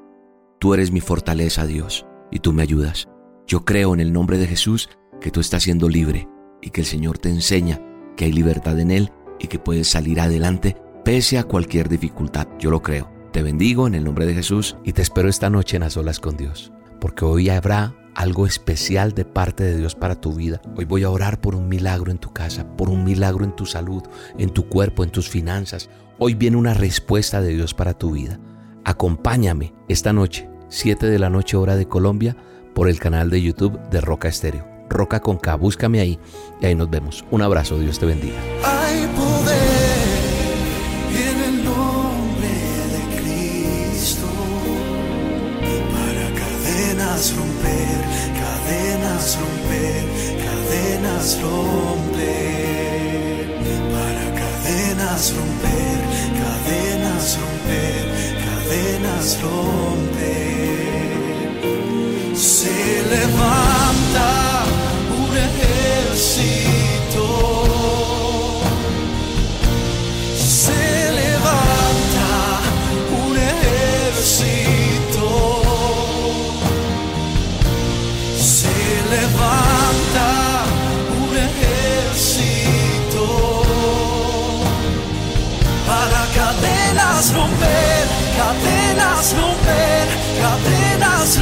tú eres mi fortaleza, Dios, y tú me ayudas. Yo creo en el nombre de Jesús que tú estás siendo libre y que el Señor te enseña que hay libertad en Él y que puedes salir adelante pese a cualquier dificultad. Yo lo creo. Te bendigo en el nombre de Jesús y te espero esta noche en las olas con Dios, porque hoy habrá algo especial de parte de Dios para tu vida. Hoy voy a orar por un milagro en tu casa, por un milagro en tu salud, en tu cuerpo, en tus finanzas. Hoy viene una respuesta de Dios para tu vida. Acompáñame esta noche, 7 de la noche hora de Colombia, por el canal de YouTube de Roca Estéreo. Roca con K, búscame ahí y ahí nos vemos. Un abrazo, Dios te bendiga. Hay poder en el nombre de Cristo para cadenas romper, cadenas romper, cadenas romper, para cadenas romper, cadenas romper, cadenas romper. Se levanta un ejército. Se levanta un ejército. Se levanta un ejército. Para cadenas romper, cadenas romper, cadenas romper.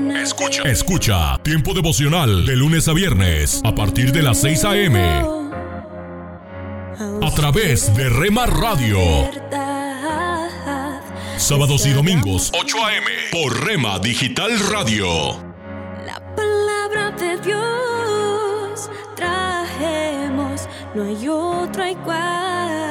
Escucha. Escucha Tiempo devocional de lunes a viernes a partir de las 6 a.m. a través de Rema Radio. Sábados y domingos 8 a.m. por Rema Digital Radio. Palabra de Dios trajemos, no hay otra igual.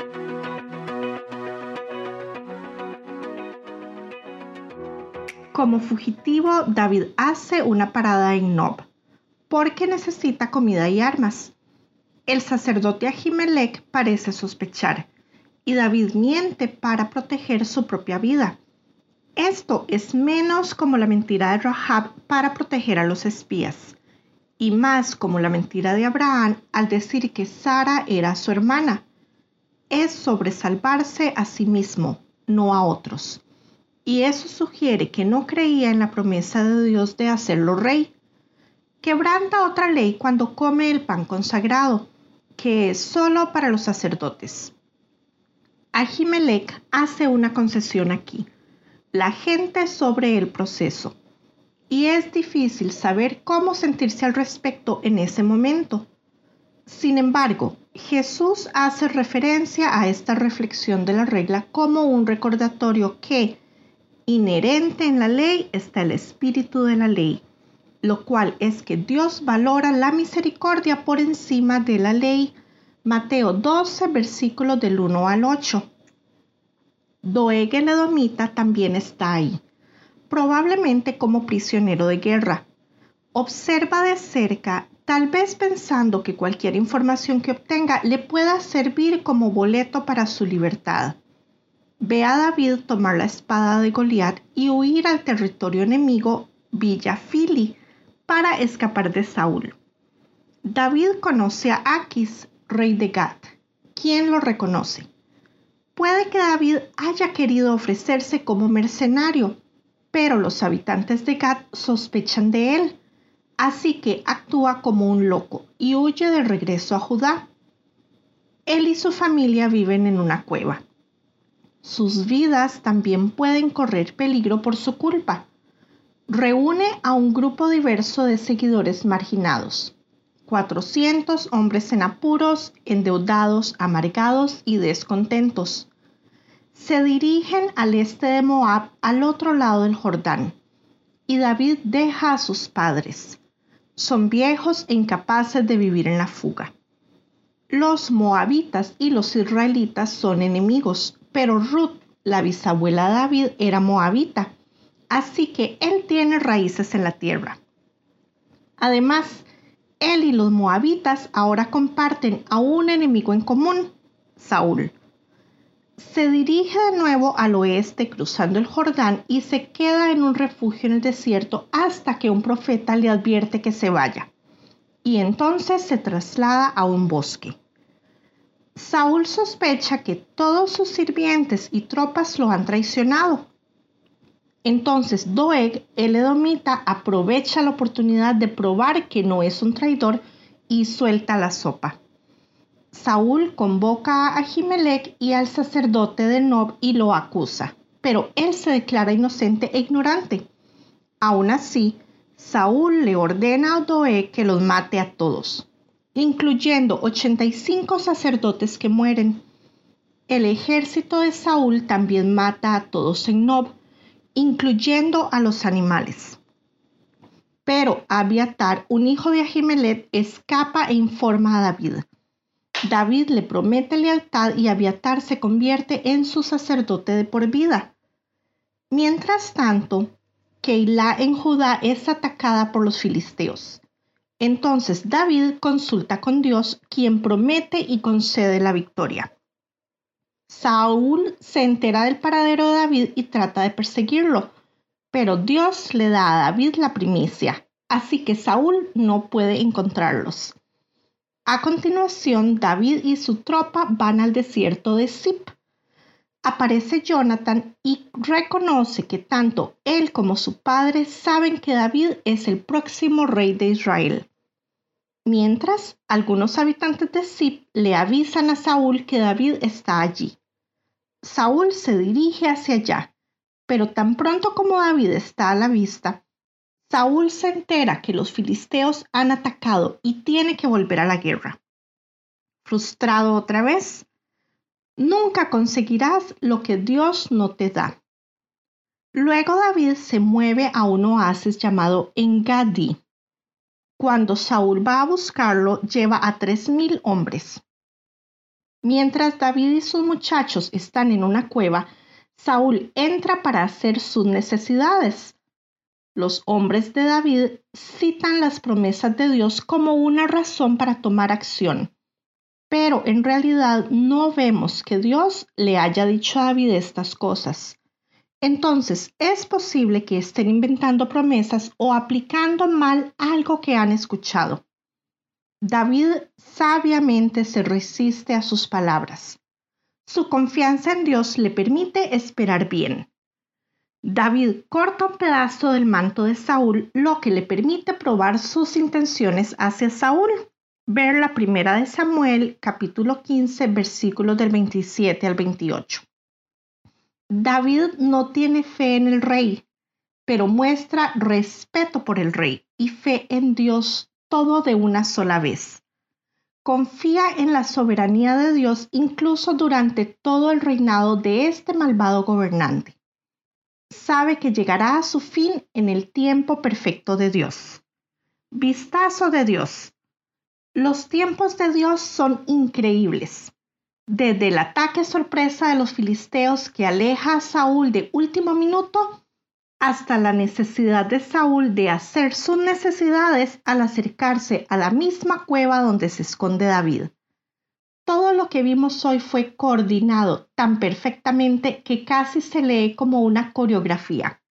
Como fugitivo, David hace una parada en Nob, porque necesita comida y armas. El sacerdote Ahimelech parece sospechar, y David miente para proteger su propia vida. Esto es menos como la mentira de Rahab para proteger a los espías, y más como la mentira de Abraham al decir que Sara era su hermana. es sobresalvarse a sí mismo, no a otros. Y eso sugiere que no creía en la promesa de Dios de hacerlo rey. Quebranta otra ley cuando come el pan consagrado, que es solo para los sacerdotes. Ahimelech hace una concesión aquí. La gente sobre el proceso. Y es difícil saber cómo sentirse al respecto en ese momento. Sin embargo, Jesús hace referencia a esta reflexión de la regla como un recordatorio que, inherente en la ley, está el espíritu de la ley, lo cual es que Dios valora la misericordia por encima de la ley. Mateo 12, versículos del 1 al 8. Doeg el Edomita también está ahí, probablemente como prisionero de guerra. Observa de cerca tal vez pensando que cualquier información que obtenga le pueda servir como boleto para su libertad. Ve a David tomar la espada de Goliat y huir al territorio enemigo Villa Fili para escapar de Saúl. David conoce a Aquis, rey de Gat. ¿Quién lo reconoce? Puede que David haya querido ofrecerse como mercenario, pero los habitantes de Gat sospechan de él así que actúa como un loco y huye de regreso a Judá. Él y su familia viven en una cueva. Sus vidas también pueden correr peligro por su culpa. Reúne a un grupo diverso de seguidores marginados. 400 hombres en apuros, endeudados, amargados y descontentos. Se dirigen al este de Moab, al otro lado del Jordán, y David deja a sus padres son viejos e incapaces de vivir en la fuga. Los moabitas y los israelitas son enemigos, pero Ruth, la bisabuela de David, era moabita, así que él tiene raíces en la tierra. Además, él y los moabitas ahora comparten a un enemigo en común, Saúl se dirige de nuevo al oeste cruzando el Jordán y se queda en un refugio en el desierto hasta que un profeta le advierte que se vaya. Y entonces se traslada a un bosque. Saúl sospecha que todos sus sirvientes y tropas lo han traicionado. Entonces Doeg, el edomita, aprovecha la oportunidad de probar que no es un traidor y suelta la sopa. Saúl convoca a Ahimelech y al sacerdote de Nob y lo acusa, pero él se declara inocente e ignorante. Aún así, Saúl le ordena a Doeg que los mate a todos, incluyendo 85 sacerdotes que mueren. El ejército de Saúl también mata a todos en Nob, incluyendo a los animales. Pero Abiatar, un hijo de Ahimelech, escapa e informa a David. David le promete lealtad y Abiatar se convierte en su sacerdote de por vida. Mientras tanto, Keilah en Judá es atacada por los filisteos. Entonces David consulta con Dios, quien promete y concede la victoria. Saúl se entera del paradero de David y trata de perseguirlo, pero Dios le da a David la primicia, así que Saúl no puede encontrarlos. A continuación, David y su tropa van al desierto de Zip. Aparece Jonathan y reconoce que tanto él como su padre saben que David es el próximo rey de Israel. Mientras, algunos habitantes de Zip le avisan a Saúl que David está allí. Saúl se dirige hacia allá, pero tan pronto como David está a la vista, Saúl se entera que los filisteos han atacado y tiene que volver a la guerra. Frustrado otra vez, nunca conseguirás lo que Dios no te da. Luego David se mueve a un oasis llamado Engadi. Cuando Saúl va a buscarlo, lleva a tres mil hombres. Mientras David y sus muchachos están en una cueva, Saúl entra para hacer sus necesidades los hombres de David citan las promesas de Dios como una razón para tomar acción, pero en realidad no vemos que Dios le haya dicho a David estas cosas. Entonces es posible que estén inventando promesas o aplicando mal algo que han escuchado. David sabiamente se resiste a sus palabras. Su confianza en Dios le permite esperar bien. David corta un pedazo del manto de Saúl, lo que le permite probar sus intenciones hacia Saúl. Ver la primera de Samuel, capítulo 15, versículos del 27 al 28. David no tiene fe en el rey, pero muestra respeto por el rey y fe en Dios todo de una sola vez. Confía en la soberanía de Dios incluso durante todo el reinado de este malvado gobernante sabe que llegará a su fin en el tiempo perfecto de Dios. Vistazo de Dios. Los tiempos de Dios son increíbles. Desde el ataque sorpresa de los filisteos que aleja a Saúl de último minuto, hasta la necesidad de Saúl de hacer sus necesidades al acercarse a la misma cueva donde se esconde David todo lo que vimos hoy fue coordinado tan perfectamente que casi se lee como una coreografía.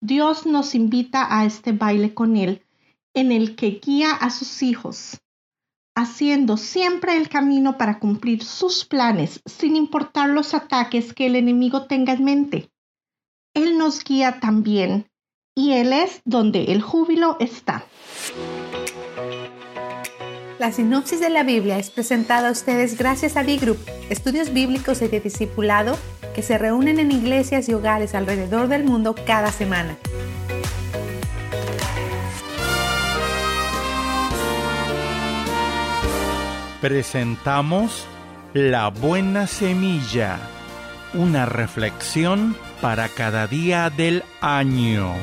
Dios nos invita a este baile con Él, en el que guía a sus hijos, haciendo siempre el camino para cumplir sus planes sin importar los ataques que el enemigo tenga en mente. Él nos guía también, y Él es donde el júbilo está. La sinopsis de la Biblia es presentada a ustedes gracias a B-Group, estudios bíblicos y de discipulado que se reúnen en iglesias y hogares alrededor del mundo cada semana. Presentamos La Buena Semilla, una reflexión para cada día del año.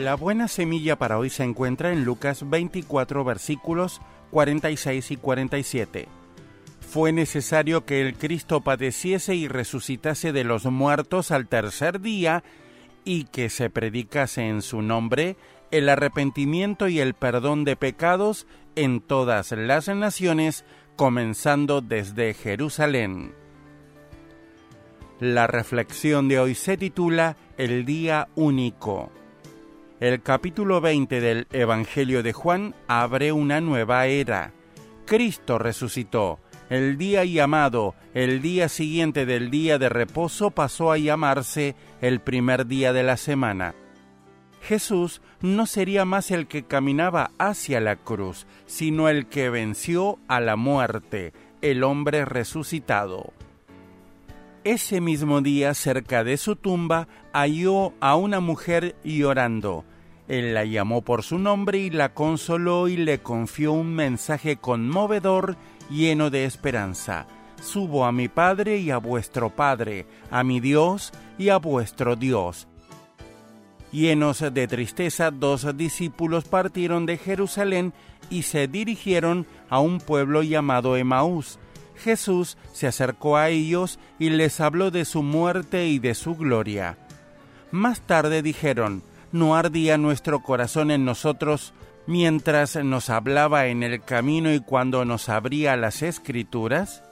La buena semilla para hoy se encuentra en Lucas 24 versículos 46 y 47. Fue necesario que el Cristo padeciese y resucitase de los muertos al tercer día y que se predicase en su nombre el arrepentimiento y el perdón de pecados en todas las naciones, comenzando desde Jerusalén. La reflexión de hoy se titula El día único. El capítulo 20 del Evangelio de Juan abre una nueva era. Cristo resucitó. El día llamado el día siguiente del día de reposo pasó a llamarse el primer día de la semana. Jesús no sería más el que caminaba hacia la cruz, sino el que venció a la muerte, el hombre resucitado. Ese mismo día, cerca de su tumba, halló a una mujer llorando. Él la llamó por su nombre y la consoló y le confió un mensaje conmovedor lleno de esperanza. Subo a mi Padre y a vuestro Padre, a mi Dios y a vuestro Dios. Llenos de tristeza, dos discípulos partieron de Jerusalén y se dirigieron a un pueblo llamado Emaús. Jesús se acercó a ellos y les habló de su muerte y de su gloria. Más tarde dijeron, ¿no ardía nuestro corazón en nosotros mientras nos hablaba en el camino y cuando nos abría las escrituras?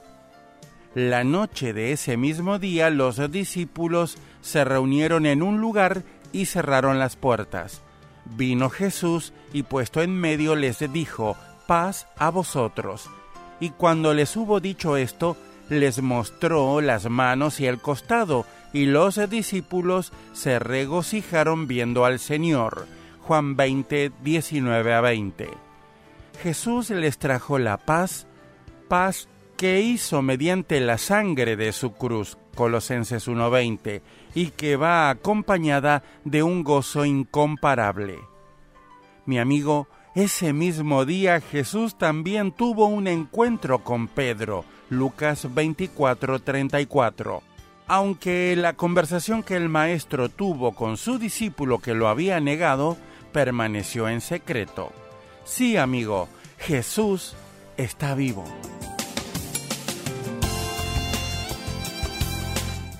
La noche de ese mismo día los discípulos se reunieron en un lugar y cerraron las puertas. Vino Jesús y puesto en medio les dijo, paz a vosotros. Y cuando les hubo dicho esto, les mostró las manos y el costado, y los discípulos se regocijaron viendo al Señor. Juan 20, 19 a 20. Jesús les trajo la paz, paz que hizo mediante la sangre de su cruz, Colosenses 1:20, y que va acompañada de un gozo incomparable. Mi amigo, ese mismo día Jesús también tuvo un encuentro con Pedro, Lucas 24:34 aunque la conversación que el maestro tuvo con su discípulo que lo había negado permaneció en secreto. Sí, amigo, Jesús está vivo.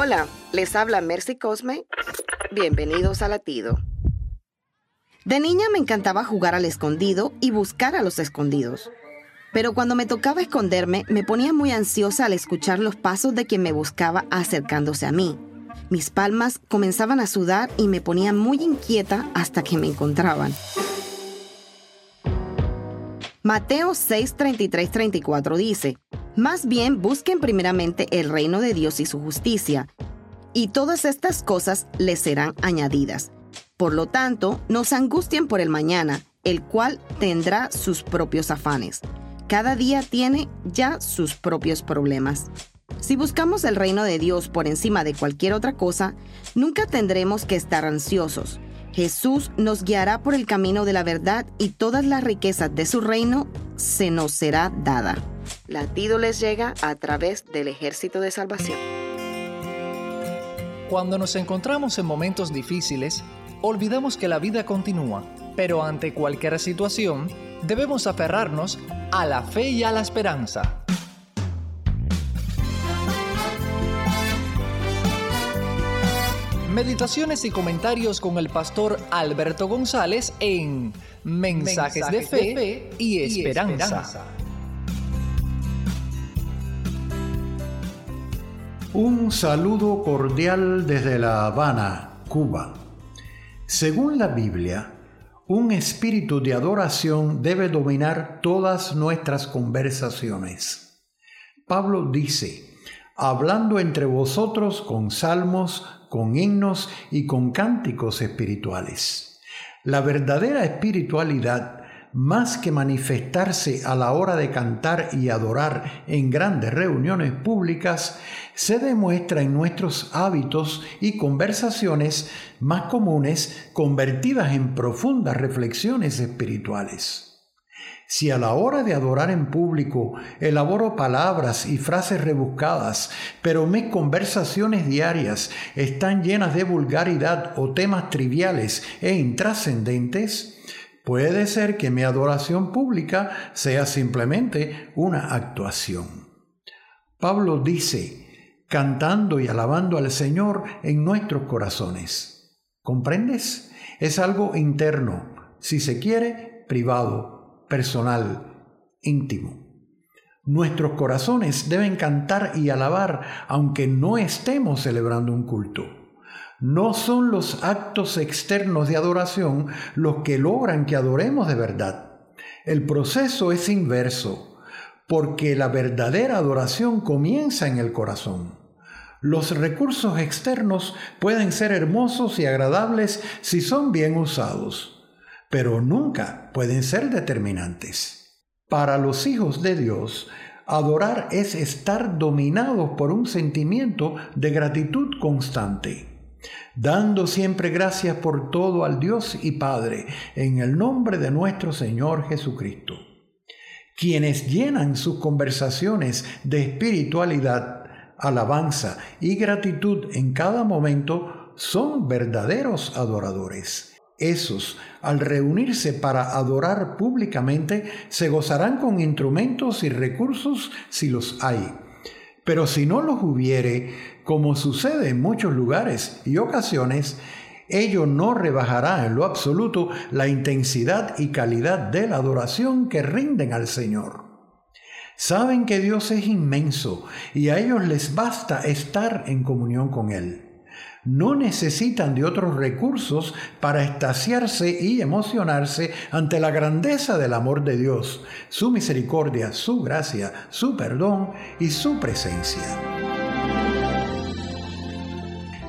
Hola, les habla Mercy Cosme. Bienvenidos a Latido. De niña me encantaba jugar al escondido y buscar a los escondidos. Pero cuando me tocaba esconderme, me ponía muy ansiosa al escuchar los pasos de quien me buscaba acercándose a mí. Mis palmas comenzaban a sudar y me ponía muy inquieta hasta que me encontraban. Mateo 6, 34 dice, Más bien busquen primeramente el reino de Dios y su justicia, y todas estas cosas les serán añadidas. Por lo tanto, no se angustien por el mañana, el cual tendrá sus propios afanes. Cada día tiene ya sus propios problemas. Si buscamos el reino de Dios por encima de cualquier otra cosa, nunca tendremos que estar ansiosos. Jesús nos guiará por el camino de la verdad y todas las riquezas de su reino se nos será dada. Latido les llega a través del ejército de salvación. Cuando nos encontramos en momentos difíciles, olvidamos que la vida continúa, pero ante cualquier situación, debemos aferrarnos a la fe y a la esperanza. Meditaciones y comentarios con el pastor Alberto González en Mensajes, de, fe y, esperanza. Un saludo cordial desde La Habana, Cuba. Según la Biblia, un espíritu de adoración debe dominar todas nuestras conversaciones. Pablo dice, hablando entre vosotros con salmos, con himnos y con cánticos espirituales. La verdadera espiritualidad, más que manifestarse a la hora de cantar y adorar en grandes reuniones públicas, se demuestra en nuestros hábitos y conversaciones más comunes convertidas en profundas reflexiones espirituales. Si a la hora de adorar en público elaboro palabras y frases rebuscadas, pero mis conversaciones diarias están llenas de vulgaridad o temas triviales e intrascendentes, puede ser que mi adoración pública sea simplemente una actuación. Pablo dice, cantando y alabando al Señor en nuestros corazones. ¿Comprendes? Es algo interno, si se quiere, privado personal, íntimo. Nuestros corazones deben cantar y alabar aunque no estemos celebrando un culto. No son los actos externos de adoración los que logran que adoremos de verdad. El proceso es inverso, porque la verdadera adoración comienza en el corazón. Los recursos externos pueden ser hermosos y agradables si son bien usados pero nunca pueden ser determinantes. Para los hijos de Dios, adorar es estar dominados por un sentimiento de gratitud constante, dando siempre gracias por todo al Dios y Padre, en el nombre de nuestro Señor Jesucristo. Quienes llenan sus conversaciones de espiritualidad, alabanza y gratitud en cada momento son verdaderos adoradores. Esos, al reunirse para adorar públicamente, se gozarán con instrumentos y recursos si los hay. Pero si no los hubiere, como sucede en muchos lugares y ocasiones, ello no rebajará en lo absoluto la intensidad y calidad de la adoración que rinden al Señor. Saben que Dios es inmenso y a ellos les basta estar en comunión con Él no necesitan de otros recursos para estasiarse y emocionarse ante la grandeza del amor de Dios, su misericordia, su gracia, su perdón y su presencia.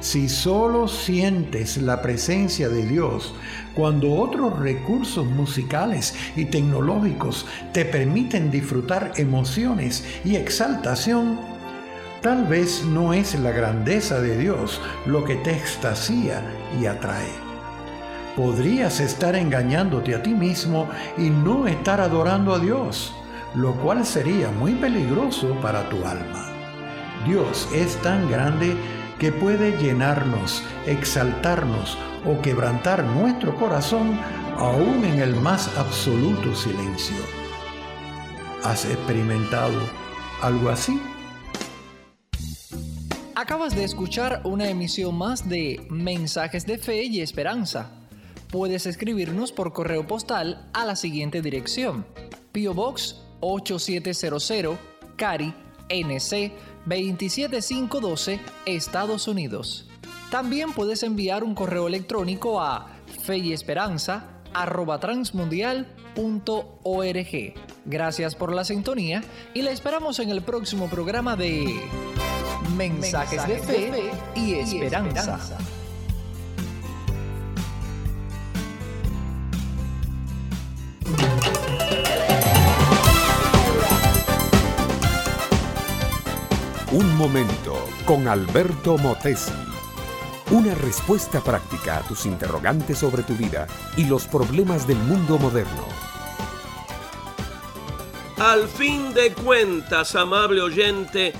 Si solo sientes la presencia de Dios cuando otros recursos musicales y tecnológicos te permiten disfrutar emociones y exaltación, Tal vez no es la grandeza de Dios lo que te extasía y atrae. Podrías estar engañándote a ti mismo y no estar adorando a Dios, lo cual sería muy peligroso para tu alma. Dios es tan grande que puede llenarnos, exaltarnos o quebrantar nuestro corazón aún en el más absoluto silencio. ¿Has experimentado algo así? Acabas de escuchar una emisión más de Mensajes de Fe y Esperanza. Puedes escribirnos por correo postal a la siguiente dirección: P.O. Box 8700, Cari, NC 27512, Estados Unidos. También puedes enviar un correo electrónico a Gracias por la sintonía y la esperamos en el próximo programa de Mensajes, de, fe y esperanza. Un momento con Alberto Motesi. Una respuesta práctica a tus interrogantes sobre tu vida y los problemas del mundo moderno. Al fin de cuentas, amable oyente,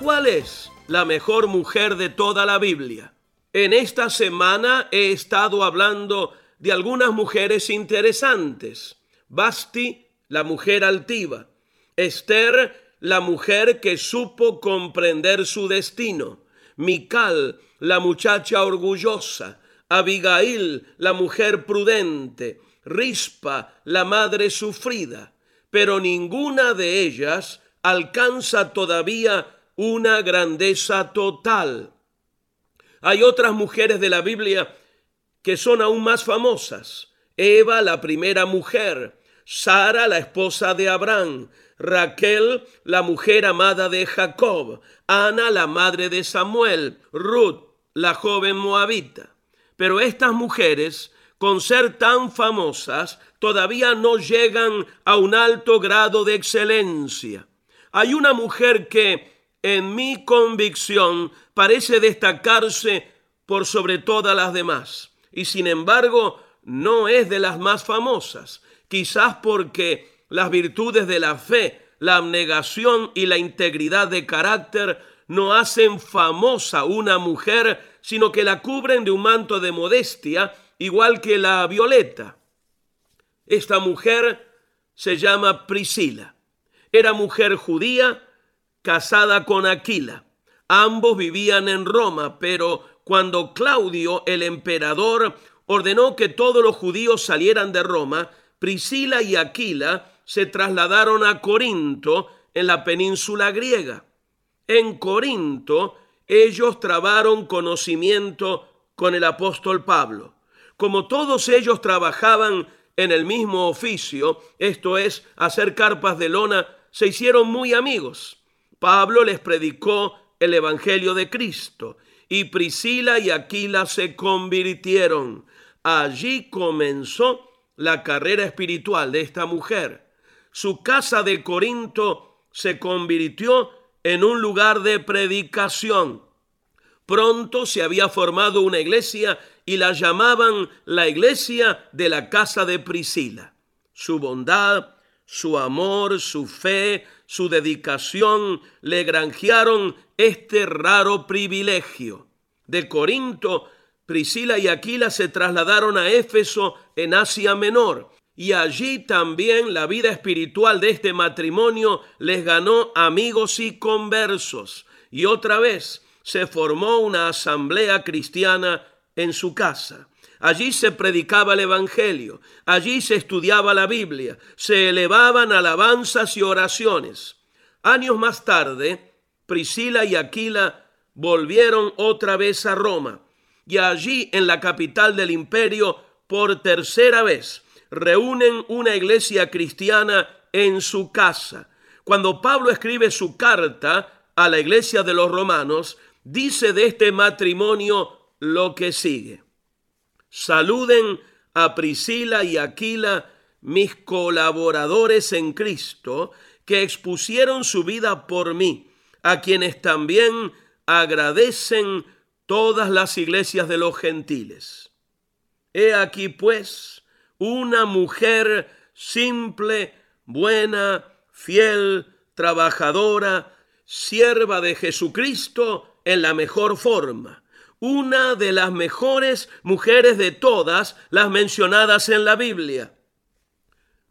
¿cuál es la mejor mujer de toda la Biblia? En esta semana he estado hablando de algunas mujeres interesantes. Basti, la mujer altiva. Esther, la mujer que supo comprender su destino. Mical, la muchacha orgullosa. Abigail, la mujer prudente. Rispa, la madre sufrida. Pero ninguna de ellas alcanza todavía una grandeza total. Hay otras mujeres de la Biblia que son aún más famosas. Eva, la primera mujer, Sara, la esposa de Abraham, Raquel, la mujer amada de Jacob, Ana, la madre de Samuel, Ruth, la joven moabita. Pero estas mujeres, con ser tan famosas, todavía no llegan a un alto grado de excelencia. Hay una mujer que, en mi convicción, parece destacarse por sobre todas las demás, y sin embargo no es de las más famosas, quizás porque las virtudes de la fe, la abnegación y la integridad de carácter no hacen famosa una mujer, sino que la cubren de un manto de modestia, igual que la violeta. Esta mujer se llama Priscila. Era mujer judía casada con Aquila. Ambos vivían en Roma, pero cuando Claudio, el emperador, ordenó que todos los judíos salieran de Roma, Priscila y Aquila se trasladaron a Corinto en la península griega. En Corinto ellos trabaron conocimiento con el apóstol Pablo. Como todos ellos trabajaban en el mismo oficio, esto es, hacer carpas de lona, se hicieron muy amigos. Pablo les predicó el Evangelio de Cristo y Priscila y Aquila se convirtieron. Allí comenzó la carrera espiritual de esta mujer. Su casa de Corinto se convirtió en un lugar de predicación. Pronto se había formado una iglesia y la llamaban la iglesia de la casa de Priscila. Su bondad, su amor, su fe, su dedicación le granjearon este raro privilegio. De Corinto, Priscila y Aquila se trasladaron a Éfeso en Asia Menor y allí también la vida espiritual de este matrimonio les ganó amigos y conversos. Y otra vez se formó una asamblea cristiana en su casa. Allí se predicaba el Evangelio, allí se estudiaba la Biblia, se elevaban alabanzas y oraciones. Años más tarde, Priscila y Aquila volvieron otra vez a Roma y allí en la capital del imperio, por tercera vez, reúnen una iglesia cristiana en su casa. Cuando Pablo escribe su carta a la iglesia de los romanos, dice de este matrimonio lo que sigue. Saluden a Priscila y Aquila, mis colaboradores en Cristo, que expusieron su vida por mí, a quienes también agradecen todas las iglesias de los gentiles. He aquí pues una mujer simple, buena, fiel, trabajadora, sierva de Jesucristo en la mejor forma, una de las mejores mujeres de todas las mencionadas en la Biblia.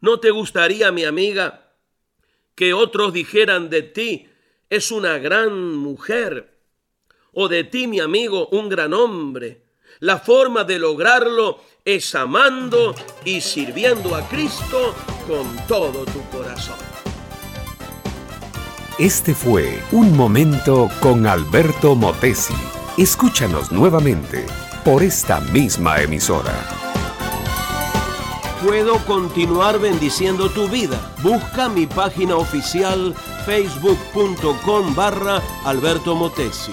¿No te gustaría, mi amiga, que otros dijeran de ti, es una gran mujer? o de ti, mi amigo, un gran hombre. La forma de lograrlo es amando y sirviendo a Cristo con todo tu corazón. Este fue Un Momento con Alberto Motesi. Escúchanos nuevamente por esta misma emisora. Puedo continuar bendiciendo tu vida. Busca mi página oficial facebook.com barra Alberto Motesi.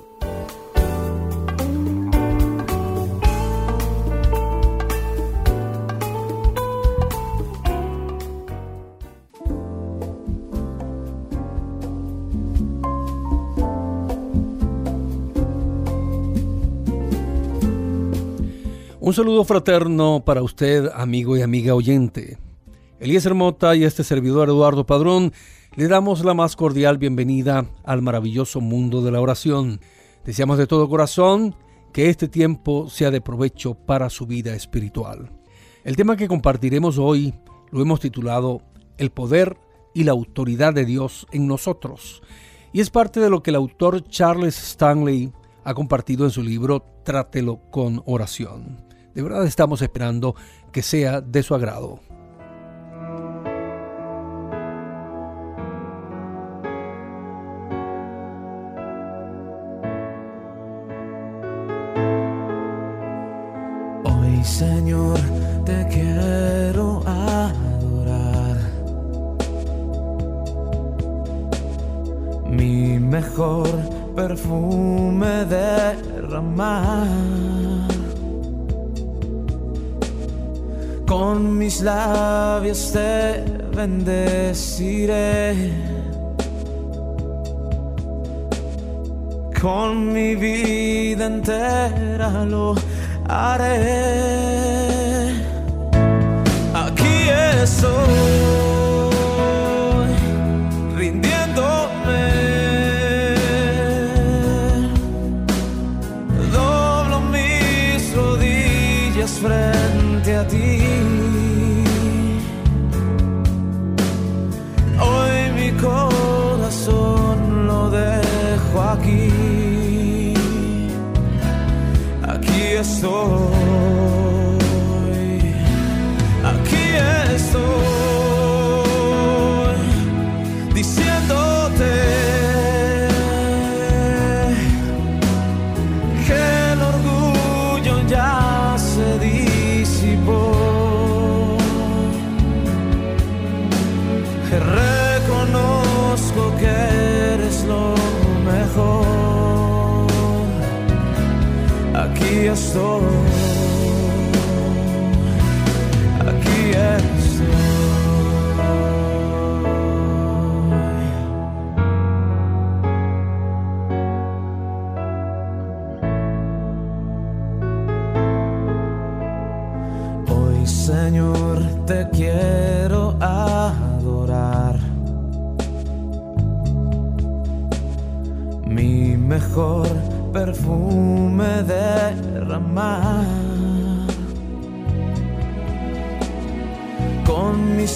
Un saludo fraterno para usted, amigo y amiga oyente. Eliezer Mota y este servidor Eduardo Padrón le damos la más cordial bienvenida al maravilloso mundo de la oración. Deseamos de todo corazón que este tiempo sea de provecho para su vida espiritual. El tema que compartiremos hoy lo hemos titulado El poder y la autoridad de Dios en nosotros. Y es parte de lo que el autor Charles Stanley ha compartido en su libro Trátelo con oración. De verdad estamos esperando que sea de su agrado. Hoy Señor te quiero adorar. Mi mejor perfume derramar con mis labios te bendeciré. Con mi vida entera lo haré. Aquí estoy frente a ti. corazón lo dejo aquí. Aquí estoy.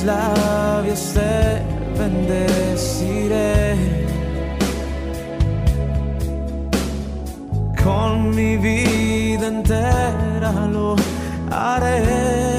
Labios te bendeciré. Con mi vida entera lo haré.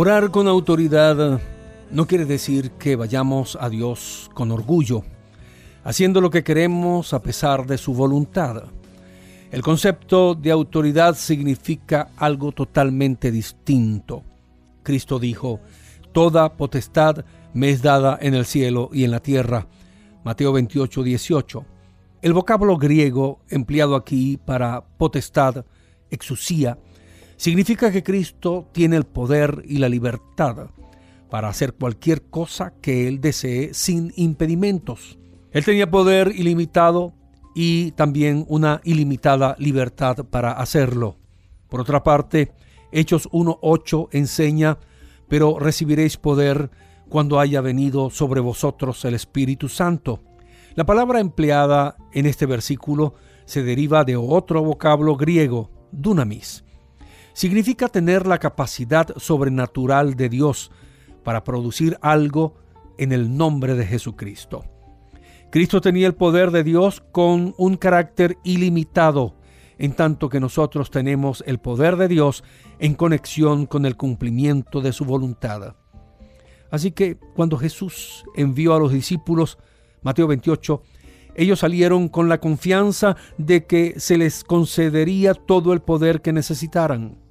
Orar con autoridad no quiere decir que vayamos a Dios con orgullo, haciendo lo que queremos a pesar de su voluntad. El concepto de autoridad significa algo totalmente distinto. Cristo dijo, Toda potestad me es dada en el cielo y en la tierra. Mateo 28, 18. El vocablo griego empleado aquí para potestad, exusía, significa que Cristo tiene el poder y la libertad para hacer cualquier cosa que él desee sin impedimentos. Él tenía poder ilimitado y también una ilimitada libertad para hacerlo. Por otra parte, Hechos 1.8 enseña, pero recibiréis poder cuando haya venido sobre vosotros el Espíritu Santo. La palabra empleada en este versículo se deriva de otro vocablo griego, dunamis. Significa tener la capacidad sobrenatural de Dios para producir algo en el nombre de Jesucristo. Cristo tenía el poder de Dios con un carácter ilimitado, en tanto que nosotros tenemos el poder de Dios en conexión con el cumplimiento de su voluntad. Así que cuando Jesús envió a los discípulos, Mateo 28, ellos salieron con la confianza de que se les concedería todo el poder que necesitaran.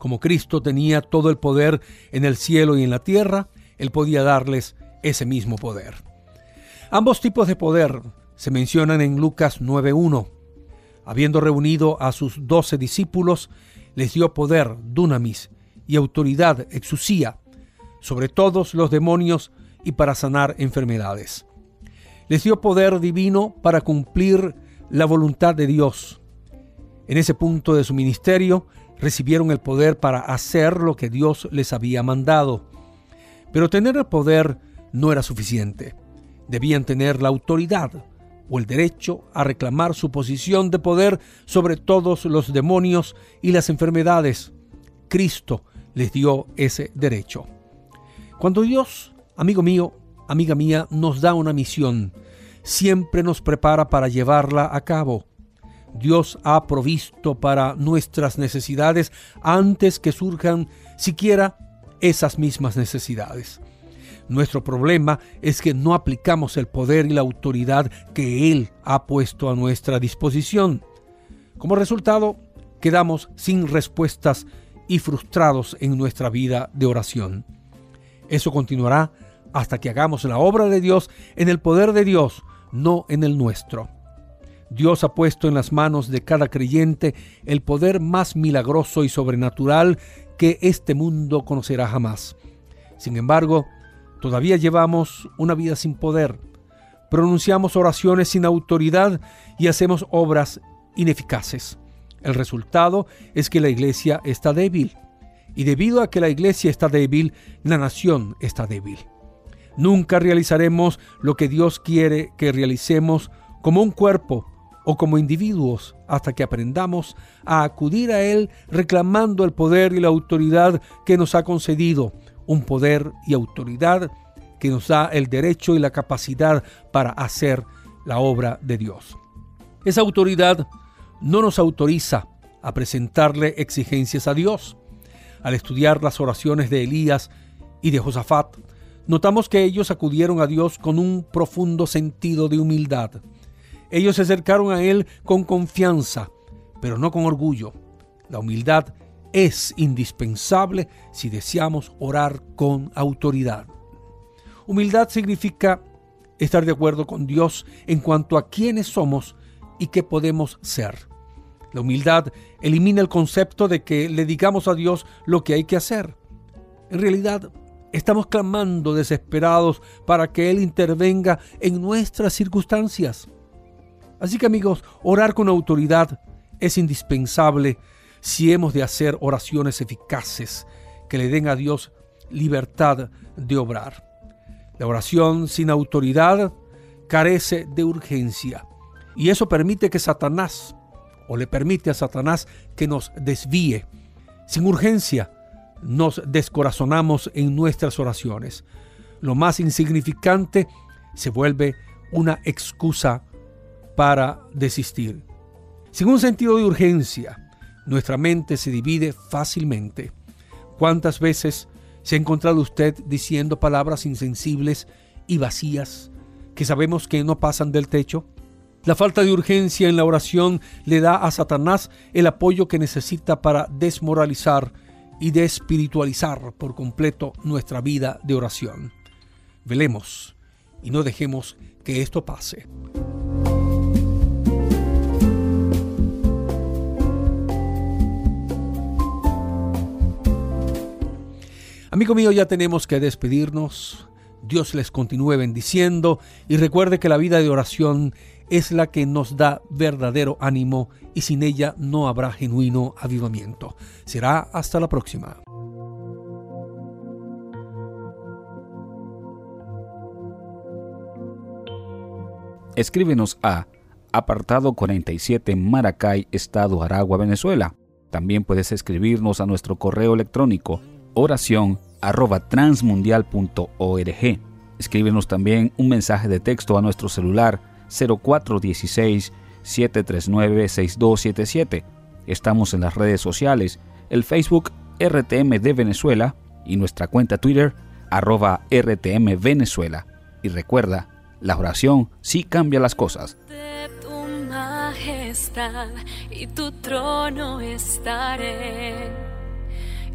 Como Cristo tenía todo el poder en el cielo y en la tierra, Él podía darles ese mismo poder. Ambos tipos de poder se mencionan en Lucas 9.1. Habiendo reunido a sus doce discípulos, les dio poder, dunamis, y autoridad, exusía, sobre todos los demonios y para sanar enfermedades. Les dio poder divino para cumplir la voluntad de Dios. En ese punto de su ministerio recibieron el poder para hacer lo que Dios les había mandado. Pero tener el poder no era suficiente debían tener la autoridad o el derecho a reclamar su posición de poder sobre todos los demonios y las enfermedades. Cristo les dio ese derecho. Cuando Dios, amigo mío, amiga mía, nos da una misión, siempre nos prepara para llevarla a cabo. Dios ha provisto para nuestras necesidades antes que surjan siquiera esas mismas necesidades. Nuestro problema es que no aplicamos el poder y la autoridad que Él ha puesto a nuestra disposición. Como resultado, quedamos sin respuestas y frustrados en nuestra vida de oración. Eso continuará hasta que hagamos la obra de Dios en el poder de Dios, no en el nuestro. Dios ha puesto en las manos de cada creyente el poder más milagroso y sobrenatural que este mundo conocerá jamás. Sin embargo, Todavía llevamos una vida sin poder, pronunciamos oraciones sin autoridad y hacemos obras ineficaces. El resultado es que la iglesia está débil. Y debido a que la iglesia está débil, la nación está débil. Nunca realizaremos lo que Dios quiere que realicemos como un cuerpo o como individuos hasta que aprendamos a acudir a Él reclamando el poder y la autoridad que nos ha concedido un poder y autoridad que nos da el derecho y la capacidad para hacer la obra de Dios. Esa autoridad no nos autoriza a presentarle exigencias a Dios. Al estudiar las oraciones de Elías y de Josafat, notamos que ellos acudieron a Dios con un profundo sentido de humildad. Ellos se acercaron a Él con confianza, pero no con orgullo. La humildad es indispensable si deseamos orar con autoridad. Humildad significa estar de acuerdo con Dios en cuanto a quiénes somos y qué podemos ser. La humildad elimina el concepto de que le digamos a Dios lo que hay que hacer. En realidad, estamos clamando desesperados para que Él intervenga en nuestras circunstancias. Así que amigos, orar con autoridad es indispensable si hemos de hacer oraciones eficaces que le den a Dios libertad de obrar. La oración sin autoridad carece de urgencia y eso permite que Satanás, o le permite a Satanás que nos desvíe. Sin urgencia nos descorazonamos en nuestras oraciones. Lo más insignificante se vuelve una excusa para desistir. Sin un sentido de urgencia, nuestra mente se divide fácilmente. ¿Cuántas veces ¿Se ha encontrado usted diciendo palabras insensibles y vacías que sabemos que no pasan del techo? La falta de urgencia en la oración le da a Satanás el apoyo que necesita para desmoralizar y despiritualizar por completo nuestra vida de oración. Velemos y no dejemos que esto pase. Amigo mío, ya tenemos que despedirnos. Dios les continúe bendiciendo y recuerde que la vida de oración es la que nos da verdadero ánimo y sin ella no habrá genuino avivamiento. Será hasta la próxima. Escríbenos a apartado 47 Maracay, Estado Aragua, Venezuela. También puedes escribirnos a nuestro correo electrónico oración arroba transmundial.org. Escríbenos también un mensaje de texto a nuestro celular 0416 739 6277. Estamos en las redes sociales, el Facebook RTM de Venezuela y nuestra cuenta Twitter arroba RTM Venezuela. Y recuerda, la oración sí cambia las cosas. De tu majestad y tu trono estaré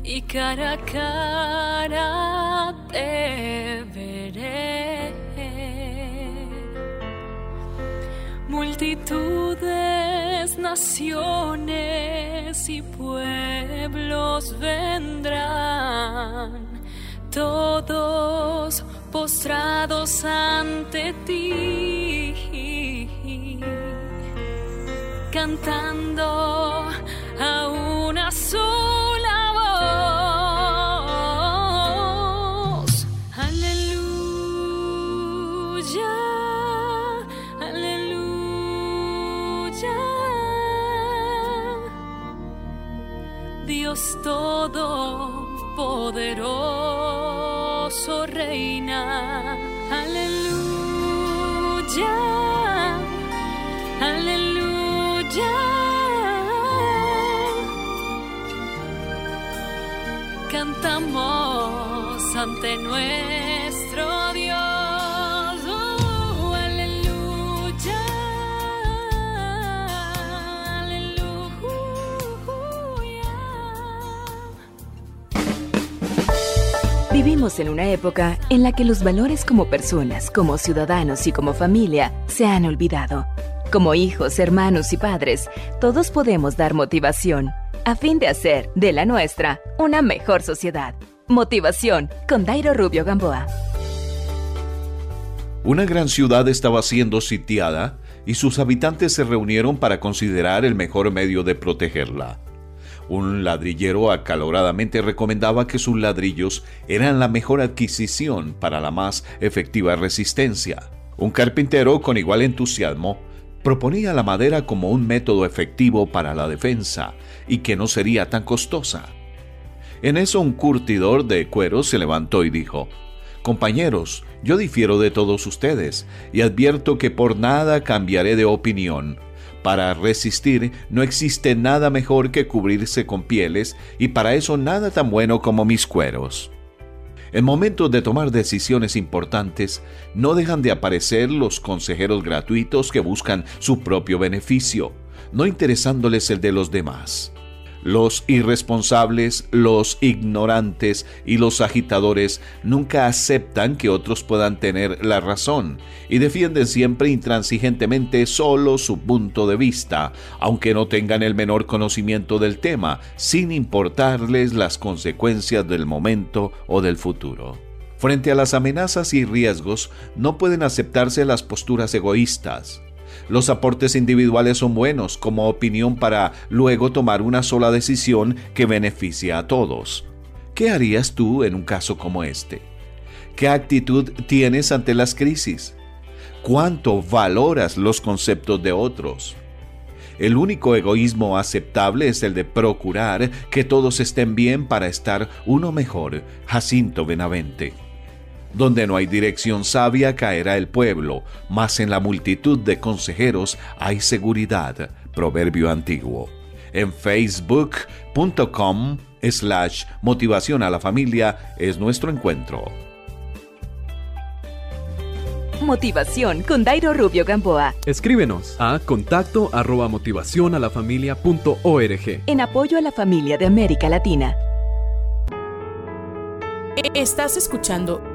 y cara a cara te veré. Multitudes, naciones y pueblos vendrán, todos postrados ante ti, cantando a una sola Dios Todopoderoso reina. Aleluya, aleluya. Cantamos ante nuestro Dios. En una época en la que los valores como personas, como ciudadanos y como familia se han olvidado. Como hijos, hermanos y padres, todos podemos dar motivación a fin de hacer de la nuestra una mejor sociedad. Motivación con Dairo Rubio Gamboa. Una gran ciudad estaba siendo sitiada y sus habitantes se reunieron para considerar el mejor medio de protegerla. Un ladrillero acaloradamente recomendaba que sus ladrillos eran la mejor adquisición para la más efectiva resistencia. Un carpintero con igual entusiasmo proponía la madera como un método efectivo para la defensa y que no sería tan costosa. En eso un curtidor de cuero se levantó y dijo, Compañeros, yo difiero de todos ustedes y advierto que por nada cambiaré de opinión. Para resistir no existe nada mejor que cubrirse con pieles y para eso nada tan bueno como mis cueros. En momentos de tomar decisiones importantes, no dejan de aparecer los consejeros gratuitos que buscan su propio beneficio, no interesándoles el de los demás. Los irresponsables, los ignorantes y los agitadores nunca aceptan que otros puedan tener la razón y defienden siempre intransigentemente solo su punto de vista, aunque no tengan el menor conocimiento del tema, sin importarles las consecuencias del momento o del futuro. Frente a las amenazas y riesgos, no pueden aceptarse las posturas egoístas. Los aportes individuales son buenos como opinión para luego tomar una sola decisión que beneficie a todos. ¿Qué harías tú en un caso como este? ¿Qué actitud tienes ante las crisis? ¿Cuánto valoras los conceptos de otros? El único egoísmo aceptable es el de procurar que todos estén bien para estar uno mejor. Jacinto Benavente. Donde no hay dirección sabia caerá el pueblo, mas en la multitud de consejeros hay seguridad. Proverbio antiguo. En facebook.com slash motivación a la familia es nuestro encuentro. Motivación con Dairo Rubio Gamboa. Escríbenos a contacto arroba motivación a la familia punto org. En apoyo a la familia de América Latina. Estás escuchando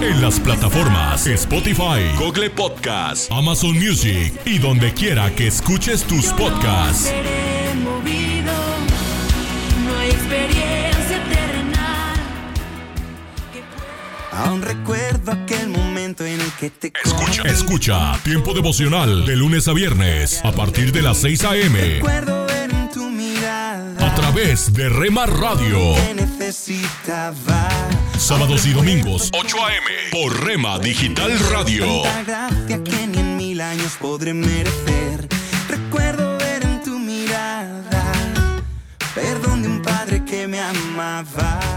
En las plataformas Spotify, Google Podcast, Amazon Music y donde quiera que escuches tus podcasts. seré movido, no hay experiencia terrenal. Aún recuerdo aquel momento en el que te Escucha, escucha Tiempo devocional de lunes a viernes a partir de las 6 a.m. recuerdo ver en tu mirada a través de Rema Radio. que necesitaba. Sábados y domingos 8 a.m. por Rema Digital Radio. Tanta gracia que ni en mil años podré merecer. Recuerdo ver en tu mirada perdón de un padre que me amaba.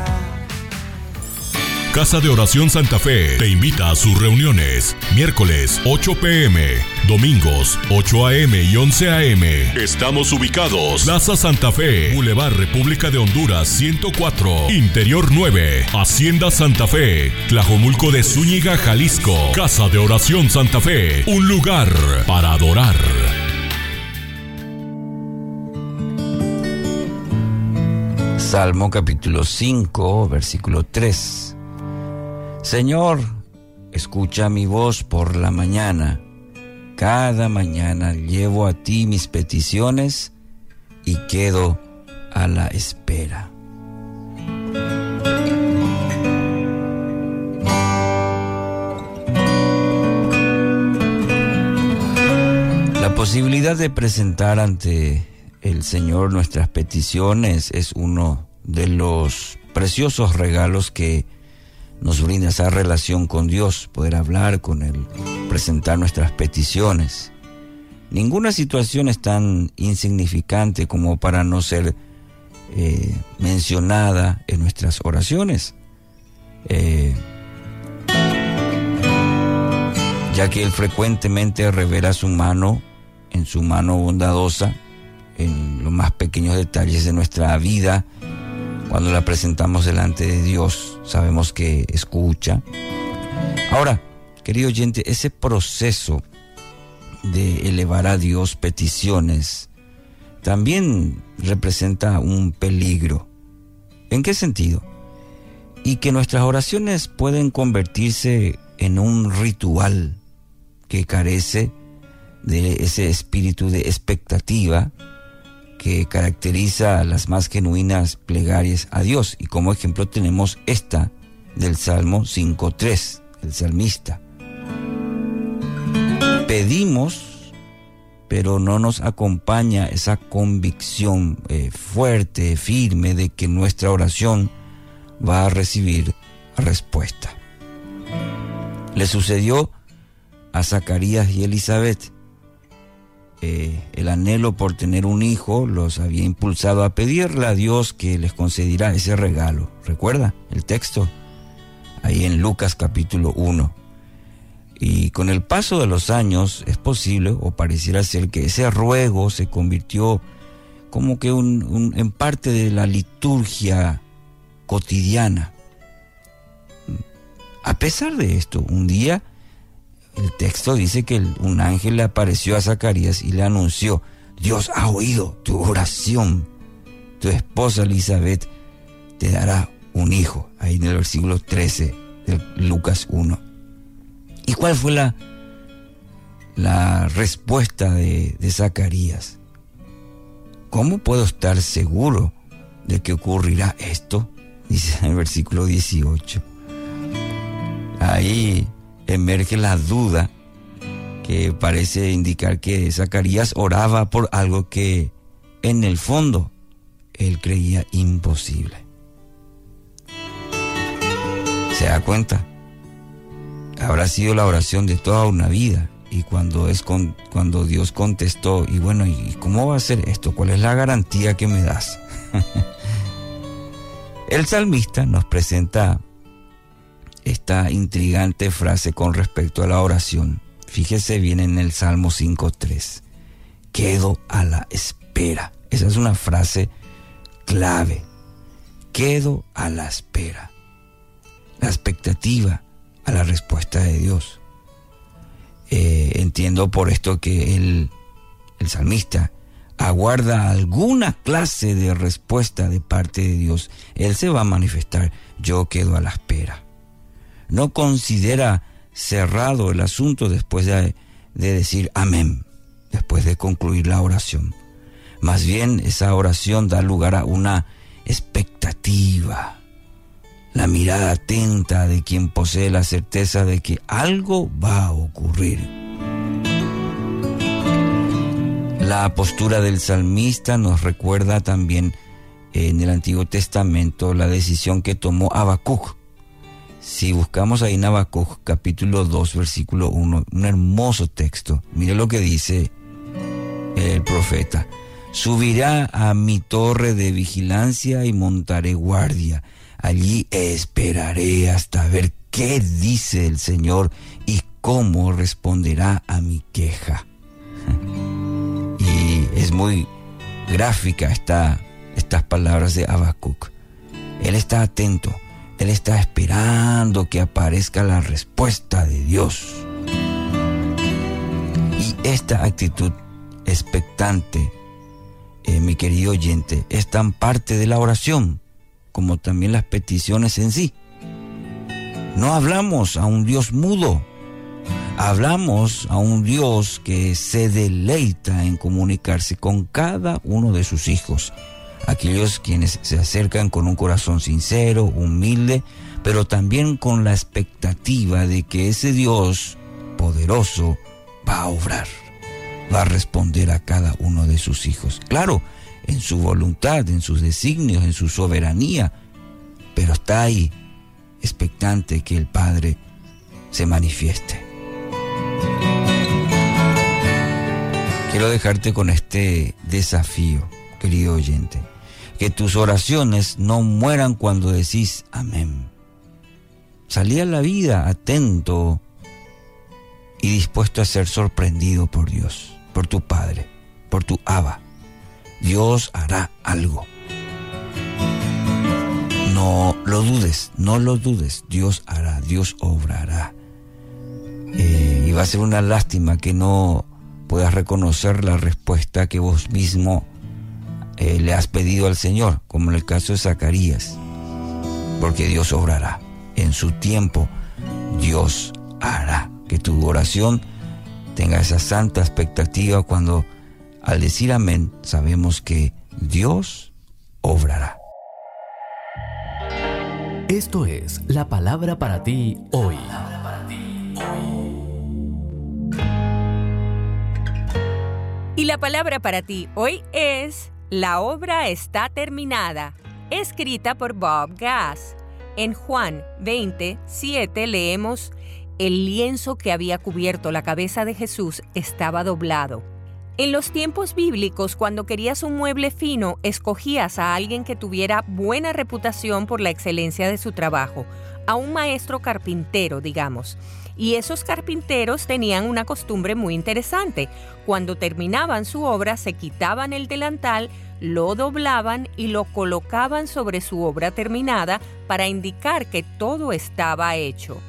Casa de Oración Santa Fe te invita a sus reuniones. Miércoles 8 pm, domingos 8 am y 11 am. Estamos ubicados. Plaza Santa Fe, Boulevard República de Honduras 104, Interior 9, Hacienda Santa Fe, Tlajomulco de Zúñiga, Jalisco. Casa de Oración Santa Fe, un lugar para adorar. Salmo capítulo 5, versículo 3. Señor, escucha mi voz por la mañana. Cada mañana llevo a ti mis peticiones y quedo a la espera. La posibilidad de presentar ante el Señor nuestras peticiones es uno de los preciosos regalos que nos brinda esa relación con Dios, poder hablar con Él, presentar nuestras peticiones. Ninguna situación es tan insignificante como para no ser eh, mencionada en nuestras oraciones. Eh, ya que Él frecuentemente revela su mano, en su mano bondadosa, en los más pequeños detalles de nuestra vida, cuando la presentamos delante de Dios, sabemos que escucha. Ahora, querido oyente, ese proceso de elevar a Dios peticiones también representa un peligro. ¿En qué sentido? Y que nuestras oraciones pueden convertirse en un ritual que carece de ese espíritu de expectativa que caracteriza las más genuinas plegarias a Dios. Y como ejemplo tenemos esta del Salmo 5.3, el salmista. Pedimos, pero no nos acompaña esa convicción eh, fuerte, firme, de que nuestra oración va a recibir respuesta. Le sucedió a Zacarías y Elizabeth. Eh, el anhelo por tener un hijo los había impulsado a pedirle a Dios que les concediera ese regalo. ¿Recuerda el texto? Ahí en Lucas capítulo 1. Y con el paso de los años es posible, o pareciera ser, que ese ruego se convirtió como que un- un- en parte de la liturgia cotidiana. A pesar de esto, un día el texto dice que un ángel le apareció a Zacarías y le anunció, Dios ha oído tu oración, tu esposa Elizabeth te dará un hijo, ahí en el versículo 13 de Lucas 1. ¿Y cuál fue la, la respuesta de, de Zacarías? ¿Cómo puedo estar seguro de que ocurrirá esto? Dice en el versículo 18. Ahí emerge la duda que parece indicar que Zacarías oraba por algo que en el fondo él creía imposible. ¿Se da cuenta? habrá sido la oración de toda una vida. Y cuando, es con, cuando Dios contestó, y bueno, ¿y cómo va a ser esto? ¿Cuál es la garantía que me das? El salmista nos presenta esta intrigante frase con respecto a la oración. Fíjese bien en el Salmo 5.3. Quedo a la espera. Esa es una frase clave. Quedo a la espera. La expectativa a la respuesta de Dios. Eh, entiendo por esto que el, el salmista aguarda alguna clase de respuesta de parte de Dios, Él se va a manifestar. Yo quedo a la espera. No considera cerrado el asunto después de, de decir amén, después de concluir la oración. Más bien esa oración da lugar a una expectativa, la mirada atenta de quien posee la certeza de que algo va a ocurrir. La postura del salmista nos recuerda también en el Antiguo Testamento la decisión que tomó Habacuc. Si buscamos ahí en Habacuc capítulo 2 versículo 1, un hermoso texto, mire lo que dice el profeta. Subirá a mi torre de vigilancia y montaré guardia. Allí esperaré hasta ver qué dice el Señor y cómo responderá a mi queja. Y es muy gráfica esta, estas palabras de Habacuc. Él está atento, él está esperando que aparezca la respuesta de Dios. Y esta actitud expectante, eh, mi querido oyente, es tan parte de la oración como también las peticiones en sí. No hablamos a un Dios mudo, hablamos a un Dios que se deleita en comunicarse con cada uno de sus hijos, aquellos quienes se acercan con un corazón sincero, humilde, pero también con la expectativa de que ese Dios poderoso va a obrar, va a responder a cada uno de sus hijos. Claro, en su voluntad, en sus designios, en su soberanía, pero está ahí, expectante que el Padre se manifieste. Quiero dejarte con este desafío, querido oyente. Que tus oraciones no mueran cuando decís amén. Salí a la vida atento y dispuesto a ser sorprendido por Dios, por tu Padre, por tu Abba. Dios hará algo. No lo dudes, no lo dudes. Dios hará, Dios obrará. Eh, y va a ser una lástima que no puedas reconocer la respuesta que vos mismo eh, le has pedido al Señor, como en el caso de Zacarías, porque Dios obrará. En su tiempo, Dios hará que tu oración tenga esa santa expectativa cuando al decir amén sabemos que Dios obrará. Esto es la palabra para ti hoy. Y la palabra para ti hoy es La obra está terminada, escrita por Bob Gass. En Juan 20, 7 leemos, El lienzo que había cubierto la cabeza de Jesús estaba doblado. En los tiempos bíblicos, cuando querías un mueble fino, escogías a alguien que tuviera buena reputación por la excelencia de su trabajo, a un maestro carpintero, digamos. Y esos carpinteros tenían una costumbre muy interesante. Cuando terminaban su obra se quitaban el delantal, lo doblaban y lo colocaban sobre su obra terminada para indicar que todo estaba hecho.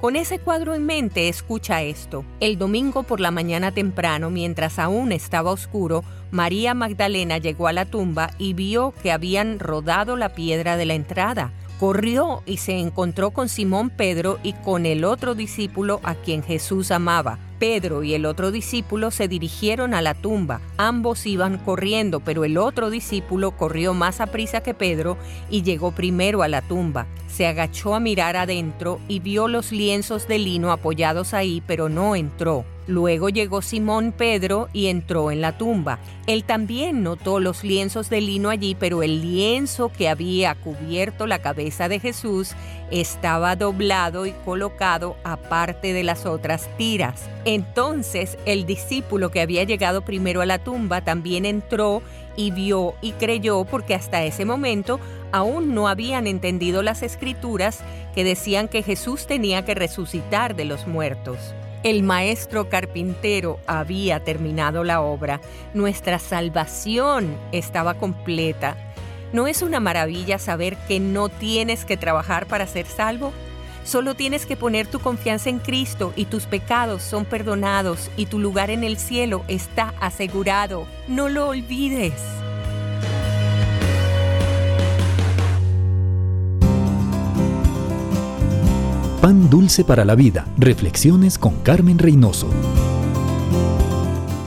Con ese cuadro en mente, escucha esto. El domingo por la mañana temprano, mientras aún estaba oscuro, María Magdalena llegó a la tumba y vio que habían rodado la piedra de la entrada. Corrió y se encontró con Simón Pedro y con el otro discípulo a quien Jesús amaba. Pedro y el otro discípulo se dirigieron a la tumba. Ambos iban corriendo, pero el otro discípulo corrió más a prisa que Pedro y llegó primero a la tumba. Se agachó a mirar adentro y vio los lienzos de lino apoyados ahí, pero no entró. Luego llegó Simón Pedro y entró en la tumba. Él también notó los lienzos de lino allí, pero el lienzo que había cubierto la cabeza de Jesús estaba doblado y colocado aparte de las otras tiras. Entonces el discípulo que había llegado primero a la tumba también entró y vio y creyó porque hasta ese momento aún no habían entendido las escrituras que decían que Jesús tenía que resucitar de los muertos. El maestro carpintero había terminado la obra. Nuestra salvación estaba completa. ¿No es una maravilla saber que no tienes que trabajar para ser salvo? Solo tienes que poner tu confianza en Cristo y tus pecados son perdonados y tu lugar en el cielo está asegurado. No lo olvides. Pan dulce para la vida. Reflexiones con Carmen Reynoso.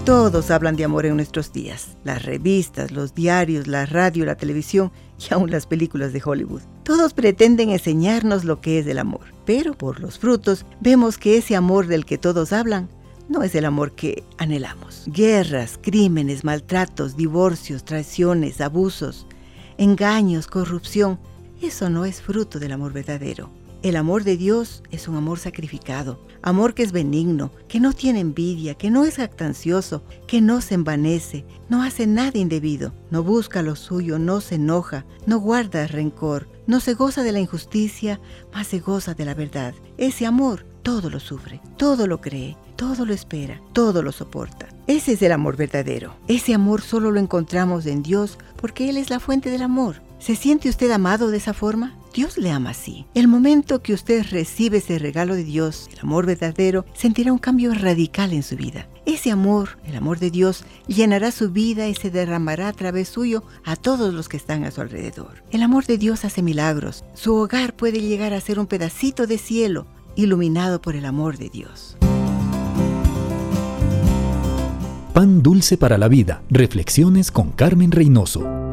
Todos hablan de amor en nuestros días. Las revistas, los diarios, la radio, la televisión y aún las películas de Hollywood. Todos pretenden enseñarnos lo que es el amor. Pero por los frutos vemos que ese amor del que todos hablan no es el amor que anhelamos. Guerras, crímenes, maltratos, divorcios, traiciones, abusos, engaños, corrupción. Eso no es fruto del amor verdadero. El amor de Dios es un amor sacrificado, amor que es benigno, que no tiene envidia, que no es jactancioso, que no se envanece, no hace nada indebido, no busca lo suyo, no se enoja, no guarda rencor, no se goza de la injusticia, mas se goza de la verdad. Ese amor todo lo sufre, todo lo cree, todo lo espera, todo lo soporta. Ese es el amor verdadero. Ese amor solo lo encontramos en Dios porque Él es la fuente del amor. ¿Se siente usted amado de esa forma? Dios le ama así. El momento que usted recibe ese regalo de Dios, el amor verdadero, sentirá un cambio radical en su vida. Ese amor, el amor de Dios, llenará su vida y se derramará a través suyo a todos los que están a su alrededor. El amor de Dios hace milagros. Su hogar puede llegar a ser un pedacito de cielo iluminado por el amor de Dios. Pan dulce para la vida. Reflexiones con Carmen Reynoso.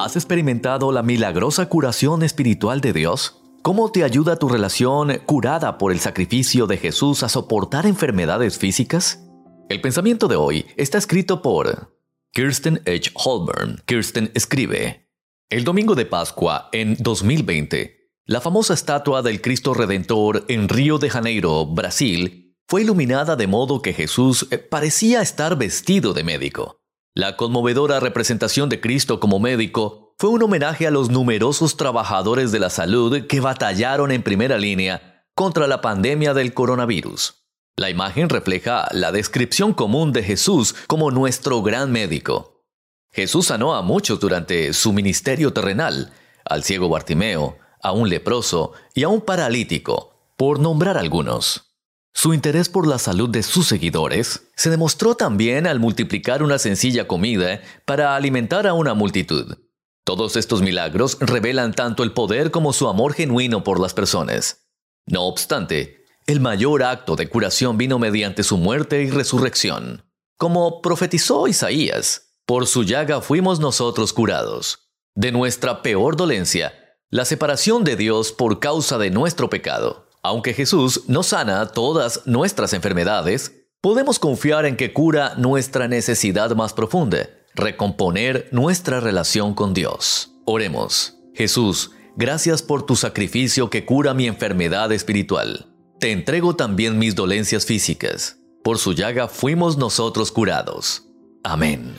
¿Has experimentado la milagrosa curación espiritual de Dios? ¿Cómo te ayuda tu relación curada por el sacrificio de Jesús a soportar enfermedades físicas? El pensamiento de hoy está escrito por Kirsten H. Holborn. Kirsten escribe, El domingo de Pascua en 2020, la famosa estatua del Cristo Redentor en Río de Janeiro, Brasil, fue iluminada de modo que Jesús eh, parecía estar vestido de médico. La conmovedora representación de Cristo como médico fue un homenaje a los numerosos trabajadores de la salud que batallaron en primera línea contra la pandemia del coronavirus. La imagen refleja la descripción común de Jesús como nuestro gran médico. Jesús sanó a muchos durante su ministerio terrenal, al ciego Bartimeo, a un leproso y a un paralítico, por nombrar algunos. Su interés por la salud de sus seguidores se demostró también al multiplicar una sencilla comida para alimentar a una multitud. Todos estos milagros revelan tanto el poder como su amor genuino por las personas. No obstante, el mayor acto de curación vino mediante su muerte y resurrección. Como profetizó Isaías, por su llaga fuimos nosotros curados. De nuestra peor dolencia, la separación de Dios por causa de nuestro pecado. Aunque Jesús no sana todas nuestras enfermedades, podemos confiar en que cura nuestra necesidad más profunda, recomponer nuestra relación con Dios. Oremos. Jesús, gracias por tu sacrificio que cura mi enfermedad espiritual. Te entrego también mis dolencias físicas. Por su llaga fuimos nosotros curados. Amén.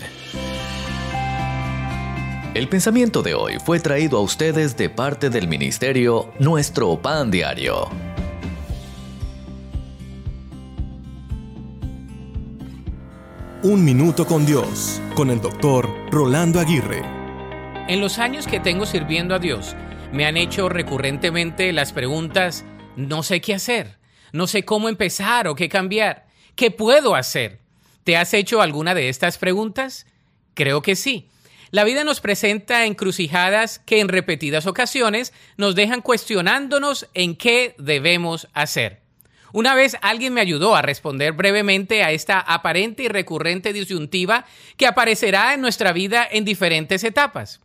El pensamiento de hoy fue traído a ustedes de parte del ministerio Nuestro Pan Diario. Un minuto con Dios, con el doctor Rolando Aguirre. En los años que tengo sirviendo a Dios, me han hecho recurrentemente las preguntas, no sé qué hacer, no sé cómo empezar o qué cambiar, ¿qué puedo hacer? ¿Te has hecho alguna de estas preguntas? Creo que sí. La vida nos presenta encrucijadas que en repetidas ocasiones nos dejan cuestionándonos en qué debemos hacer. Una vez alguien me ayudó a responder brevemente a esta aparente y recurrente disyuntiva que aparecerá en nuestra vida en diferentes etapas.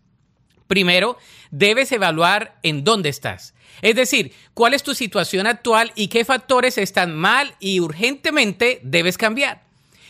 Primero, debes evaluar en dónde estás. Es decir, cuál es tu situación actual y qué factores están mal y urgentemente debes cambiar.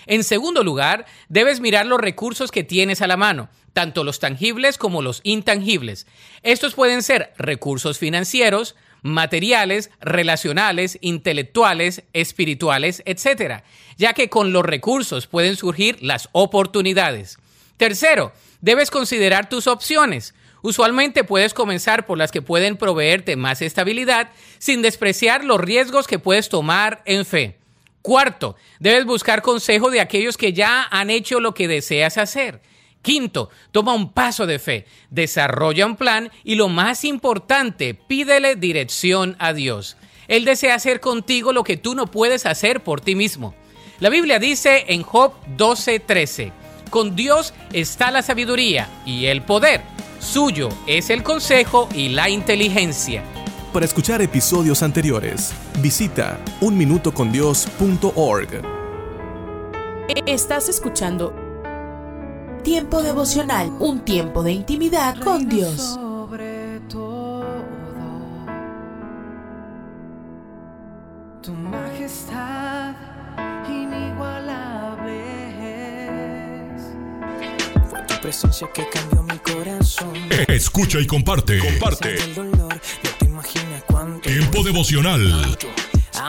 En segundo lugar, debes mirar los recursos que tienes a la mano, tanto los tangibles como los intangibles. Estos pueden ser recursos financieros, materiales, relacionales, intelectuales, espirituales, etc., ya que con los recursos pueden surgir las oportunidades. Tercero, debes considerar tus opciones. Usualmente puedes comenzar por las que pueden proveerte más estabilidad sin despreciar los riesgos que puedes tomar en fe. Cuarto, debes buscar consejo de aquellos que ya han hecho lo que deseas hacer. Quinto, toma un paso de fe, desarrolla un plan y lo más importante, pídele dirección a Dios. Él desea hacer contigo lo que tú no puedes hacer por ti mismo. La Biblia dice en Job 12:13, con Dios está la sabiduría y el poder, suyo es el consejo y la inteligencia. Para escuchar episodios anteriores, visita unminutocondios.org. Estás escuchando Tiempo devocional, un tiempo de intimidad con Dios. Sobre todo, tu majestad inigualable es. Fue tu presencia que cambió mi corazón. Escucha y comparte. Comparte. El dolor, no te imaginas cuánto. Tiempo devocional. A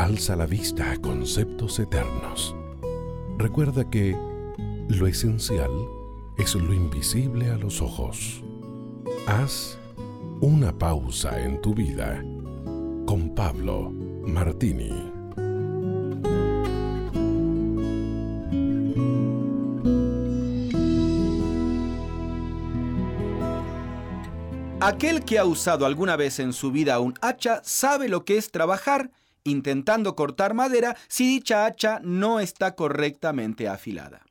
Alza la vista a conceptos eternos. Recuerda que lo esencial es lo invisible a los ojos. Haz una pausa en tu vida con Pablo Martini. Aquel que ha usado alguna vez en su vida un hacha sabe lo que es trabajar intentando cortar madera si dicha hacha no está correctamente afilada.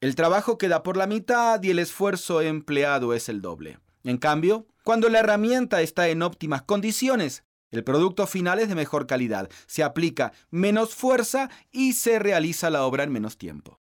El trabajo queda por la mitad y el esfuerzo empleado es el doble. En cambio, cuando la herramienta está en óptimas condiciones, el producto final es de mejor calidad, se aplica menos fuerza y se realiza la obra en menos tiempo.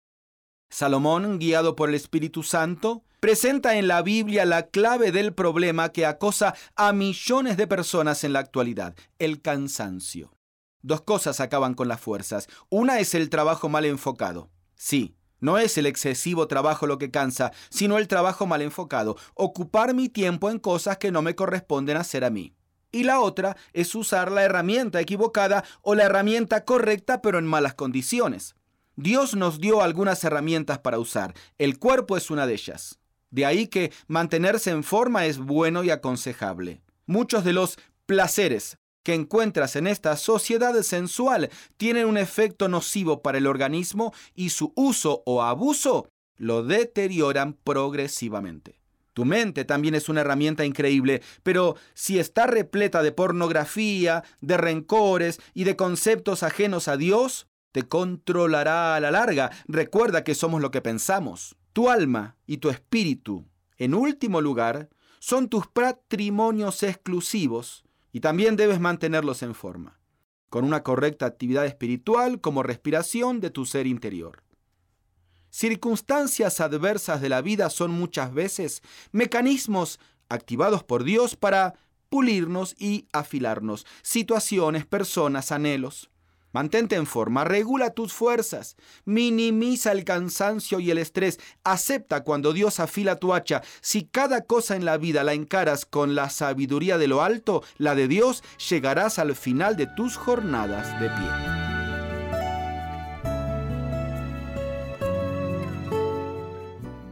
Salomón, guiado por el Espíritu Santo, presenta en la Biblia la clave del problema que acosa a millones de personas en la actualidad, el cansancio. Dos cosas acaban con las fuerzas. Una es el trabajo mal enfocado. Sí, no es el excesivo trabajo lo que cansa, sino el trabajo mal enfocado, ocupar mi tiempo en cosas que no me corresponden hacer a mí. Y la otra es usar la herramienta equivocada o la herramienta correcta pero en malas condiciones. Dios nos dio algunas herramientas para usar. El cuerpo es una de ellas. De ahí que mantenerse en forma es bueno y aconsejable. Muchos de los placeres que encuentras en esta sociedad sensual tienen un efecto nocivo para el organismo y su uso o abuso lo deterioran progresivamente. Tu mente también es una herramienta increíble, pero si está repleta de pornografía, de rencores y de conceptos ajenos a Dios, te controlará a la larga. Recuerda que somos lo que pensamos. Tu alma y tu espíritu, en último lugar, son tus patrimonios exclusivos y también debes mantenerlos en forma. con una correcta actividad espiritual como respiración de tu ser interior. Circunstancias adversas de la vida son muchas veces mecanismos activados por Dios para pulirnos y afilarnos, situaciones, personas, anhelos. Mantente en forma, regula tus fuerzas, minimiza el cansancio y el estrés, acepta cuando Dios afila tu hacha. Si cada cosa en la vida la encaras con la sabiduría de lo alto, la de Dios, llegarás al final de tus jornadas de pie.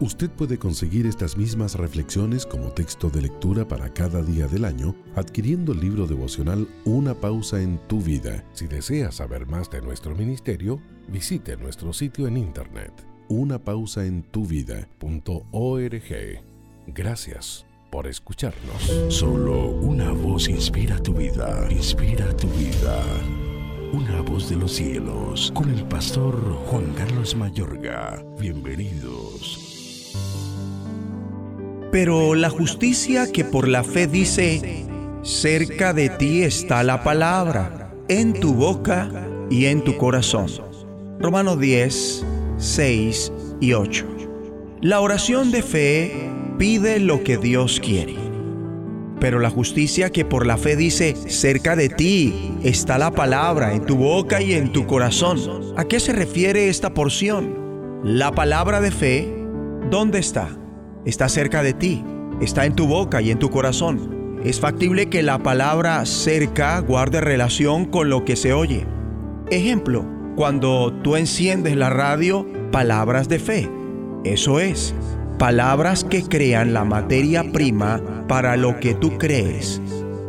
Usted puede conseguir estas mismas reflexiones como texto de lectura para cada día del año adquiriendo el libro devocional Una pausa en tu vida. Si desea saber más de nuestro ministerio, visite nuestro sitio en internet unapausaentuvida.org. Gracias por escucharnos. Solo una voz inspira tu vida, inspira tu vida. Una voz de los cielos, con el pastor Juan Carlos Mayorga. Bienvenidos. Pero la justicia que por la fe dice, cerca de ti está la palabra, en tu boca y en tu corazón. Romanos 10, 6 y 8. La oración de fe pide lo que Dios quiere. Pero la justicia que por la fe dice, cerca de ti está la palabra, en tu boca y en tu corazón. ¿A qué se refiere esta porción? La palabra de fe, ¿dónde está? Está cerca de ti, está en tu boca y en tu corazón. Es factible que la palabra cerca guarde relación con lo que se oye. Ejemplo, cuando tú enciendes la radio, palabras de fe. Eso es, palabras que crean la materia prima para lo que tú crees.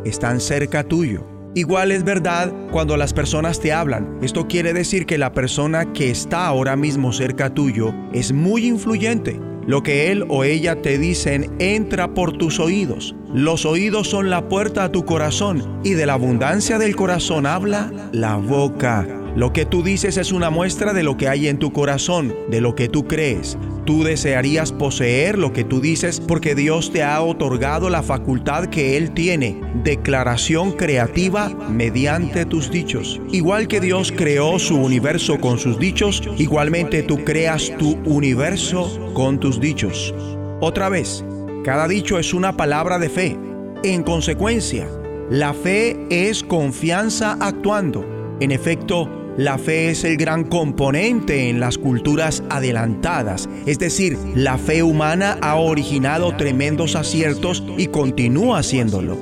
Están cerca tuyo. Igual es verdad cuando las personas te hablan. Esto quiere decir que la persona que está ahora mismo cerca tuyo es muy influyente lo que él o ella te dicen entra por tus oídos. Los oídos son la puerta a tu corazón y de la abundancia del corazón habla la boca. Lo que tú dices es una muestra de lo que hay en tu corazón, de lo que tú crees. Tú desearías poseer lo que tú dices porque Dios te ha otorgado la facultad que Él tiene, declaración creativa mediante tus dichos. Igual que Dios creó su universo con sus dichos, igualmente tú creas tu universo con tus dichos. Otra vez, cada dicho es una palabra de fe. En consecuencia, la fe es confianza actuando. En efecto, la fe es el gran componente en las culturas adelantadas, es decir, la fe humana ha originado tremendos aciertos y continúa haciéndolo.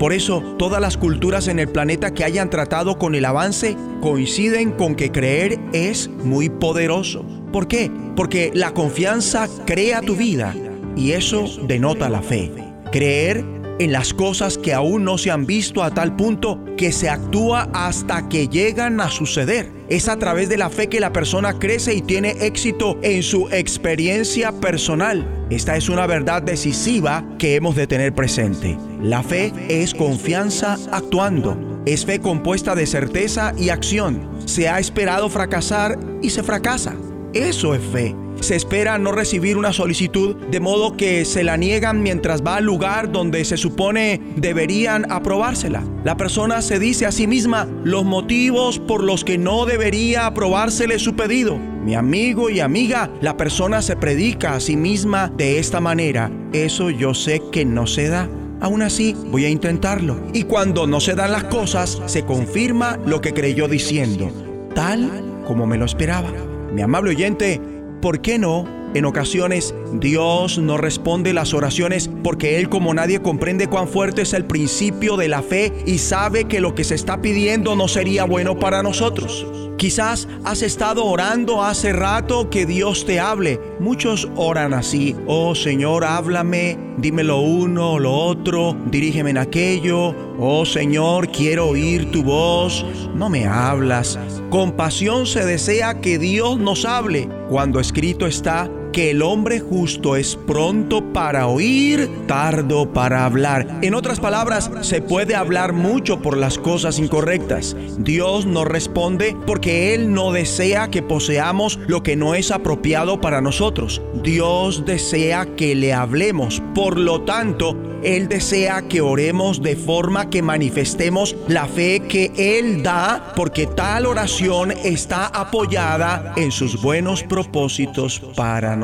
Por eso, todas las culturas en el planeta que hayan tratado con el avance coinciden con que creer es muy poderoso. ¿Por qué? Porque la confianza crea tu vida y eso denota la fe. Creer en las cosas que aún no se han visto a tal punto que se actúa hasta que llegan a suceder. Es a través de la fe que la persona crece y tiene éxito en su experiencia personal. Esta es una verdad decisiva que hemos de tener presente. La fe es confianza actuando. Es fe compuesta de certeza y acción. Se ha esperado fracasar y se fracasa. Eso es fe se espera no recibir una solicitud, de modo que se la niegan mientras va al lugar donde se supone deberían aprobársela. La persona se dice a sí misma los motivos por los que no debería aprobársele su pedido. Mi amigo y amiga, la persona se predica a sí misma de esta manera. Eso yo sé que no se da. Aún así, voy a intentarlo. Y cuando no se dan las cosas, se confirma lo que creyó diciendo, tal como me lo esperaba. Mi amable oyente, ¿Por qué no? En ocasiones Dios no responde las oraciones porque Él como nadie comprende cuán fuerte es el principio de la fe y sabe que lo que se está pidiendo no sería bueno para nosotros. Quizás has estado orando hace rato que Dios te hable. Muchos oran así. Oh Señor, háblame, dime lo uno, lo otro, dirígeme en aquello. Oh Señor, quiero oír tu voz. No me hablas. Con pasión se desea que Dios nos hable. Cuando escrito está, que el hombre justo es pronto para oír, tardo para hablar. En otras palabras, se puede hablar mucho por las cosas incorrectas. Dios no responde porque Él no desea que poseamos lo que no es apropiado para nosotros. Dios desea que le hablemos. Por lo tanto, Él desea que oremos de forma que manifestemos la fe que Él da, porque tal oración está apoyada en sus buenos propósitos para nosotros.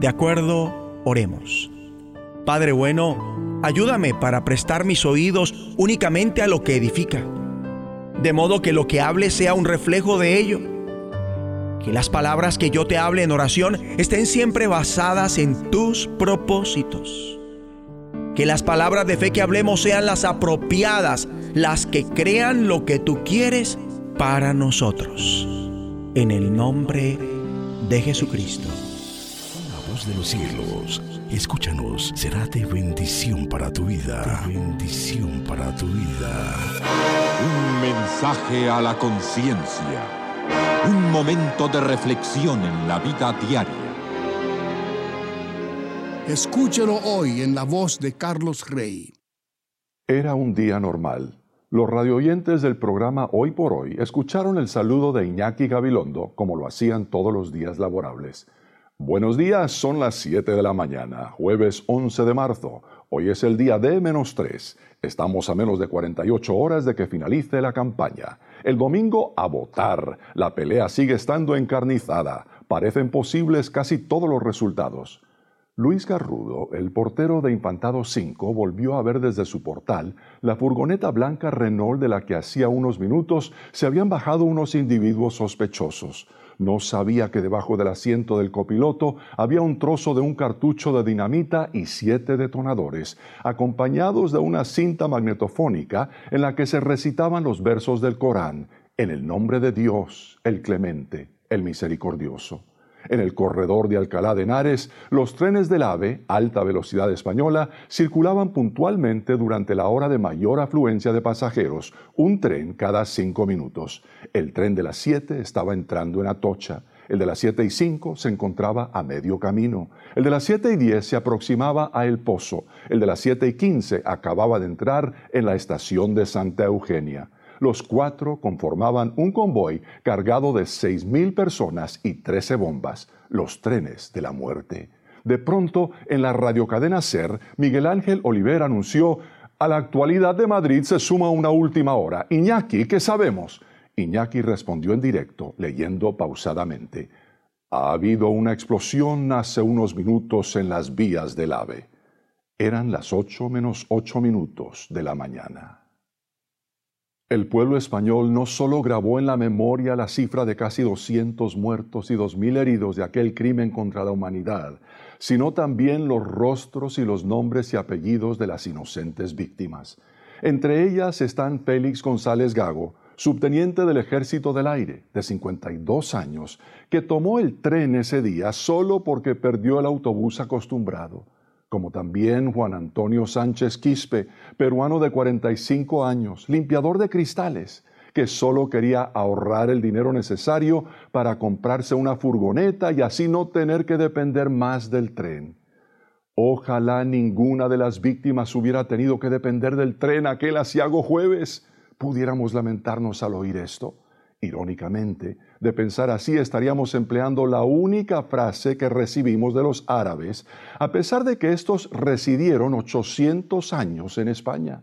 De acuerdo, oremos. Padre bueno, ayúdame para prestar mis oídos únicamente a lo que edifica, de modo que lo que hable sea un reflejo de ello. Que las palabras que yo te hable en oración estén siempre basadas en tus propósitos. Que las palabras de fe que hablemos sean las apropiadas, las que crean lo que tú quieres para nosotros. En el nombre de Jesucristo. La voz de los cielos, escúchanos, será de bendición para tu vida. De bendición para tu vida. Un mensaje a la conciencia. Un momento de reflexión en la vida diaria. Escúchelo hoy en la voz de Carlos Rey. Era un día normal. Los radioyentes del programa Hoy por Hoy escucharon el saludo de Iñaki Gabilondo como lo hacían todos los días laborables. Buenos días, son las 7 de la mañana, jueves 11 de marzo. Hoy es el día de menos 3. Estamos a menos de 48 horas de que finalice la campaña. El domingo a votar. La pelea sigue estando encarnizada. Parecen posibles casi todos los resultados. Luis Garrudo, el portero de Infantado 5, volvió a ver desde su portal la furgoneta blanca Renault de la que hacía unos minutos se habían bajado unos individuos sospechosos. No sabía que debajo del asiento del copiloto había un trozo de un cartucho de dinamita y siete detonadores, acompañados de una cinta magnetofónica en la que se recitaban los versos del Corán, en el nombre de Dios, el clemente, el misericordioso. En el corredor de Alcalá de Henares, los trenes del AVE, alta velocidad española, circulaban puntualmente durante la hora de mayor afluencia de pasajeros, un tren cada cinco minutos. El tren de las siete estaba entrando en Atocha. El de las siete y cinco se encontraba a medio camino. El de las siete y diez se aproximaba a El Pozo. El de las siete y quince acababa de entrar en la estación de Santa Eugenia. Los cuatro conformaban un convoy cargado de seis mil personas y trece bombas, los trenes de la muerte. De pronto, en la radiocadena SER, Miguel Ángel Oliver anunció, a la actualidad de Madrid se suma una última hora. Iñaki, ¿qué sabemos? Iñaki respondió en directo, leyendo pausadamente. Ha habido una explosión hace unos minutos en las vías del AVE. Eran las ocho menos ocho minutos de la mañana. El pueblo español no solo grabó en la memoria la cifra de casi 200 muertos y 2.000 heridos de aquel crimen contra la humanidad, sino también los rostros y los nombres y apellidos de las inocentes víctimas. Entre ellas están Félix González Gago, subteniente del Ejército del Aire, de 52 años, que tomó el tren ese día solo porque perdió el autobús acostumbrado como también Juan Antonio Sánchez Quispe, peruano de 45 años, limpiador de cristales, que solo quería ahorrar el dinero necesario para comprarse una furgoneta y así no tener que depender más del tren. Ojalá ninguna de las víctimas hubiera tenido que depender del tren aquel asiago jueves. Pudiéramos lamentarnos al oír esto. Irónicamente, de pensar así estaríamos empleando la única frase que recibimos de los árabes, a pesar de que estos residieron 800 años en España.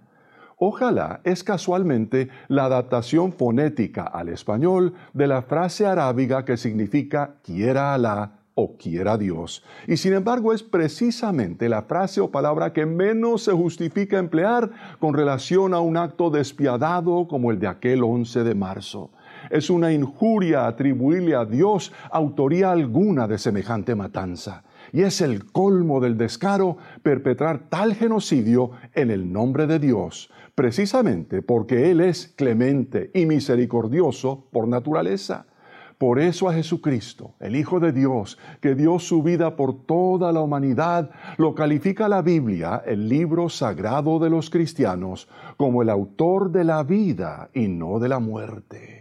Ojalá es casualmente la adaptación fonética al español de la frase arábiga que significa quiera Alá o quiera Dios. Y sin embargo es precisamente la frase o palabra que menos se justifica emplear con relación a un acto despiadado como el de aquel 11 de marzo. Es una injuria atribuirle a Dios autoría alguna de semejante matanza. Y es el colmo del descaro perpetrar tal genocidio en el nombre de Dios, precisamente porque Él es clemente y misericordioso por naturaleza. Por eso a Jesucristo, el Hijo de Dios, que dio su vida por toda la humanidad, lo califica la Biblia, el libro sagrado de los cristianos, como el autor de la vida y no de la muerte.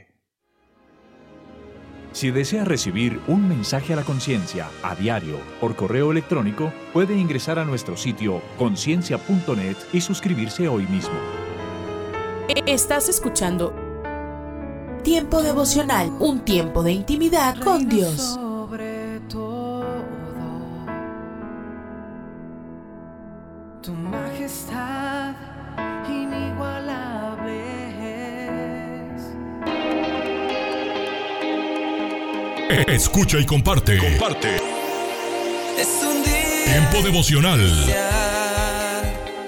Si desea recibir un mensaje a la conciencia a diario por correo electrónico, puede ingresar a nuestro sitio conciencia.net y suscribirse hoy mismo. Estás escuchando Tiempo devocional, un tiempo de intimidad con Dios. Escucha y comparte. Comparte. Es un día Tiempo devocional.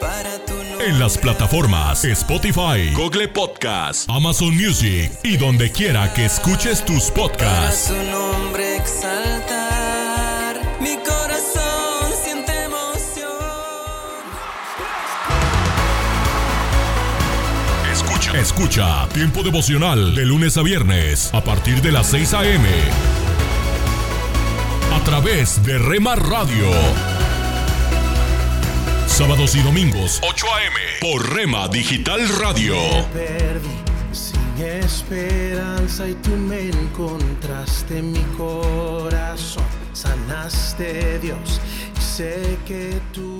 para tu nombre. En las plataformas Spotify, Google Podcast, Amazon Music y donde quiera que escuches tus Para podcasts. tu nombre exaltar. Mi corazón siente emoción. Escucha. Escucha Tiempo devocional de lunes a viernes a partir de las 6 a.m. Través de Rema Radio. Sábados y domingos, 8 a.m. por Rema Digital Radio. perdí sin esperanza y tú me encontraste en mi corazón. Sanaste Dios y sé que tú.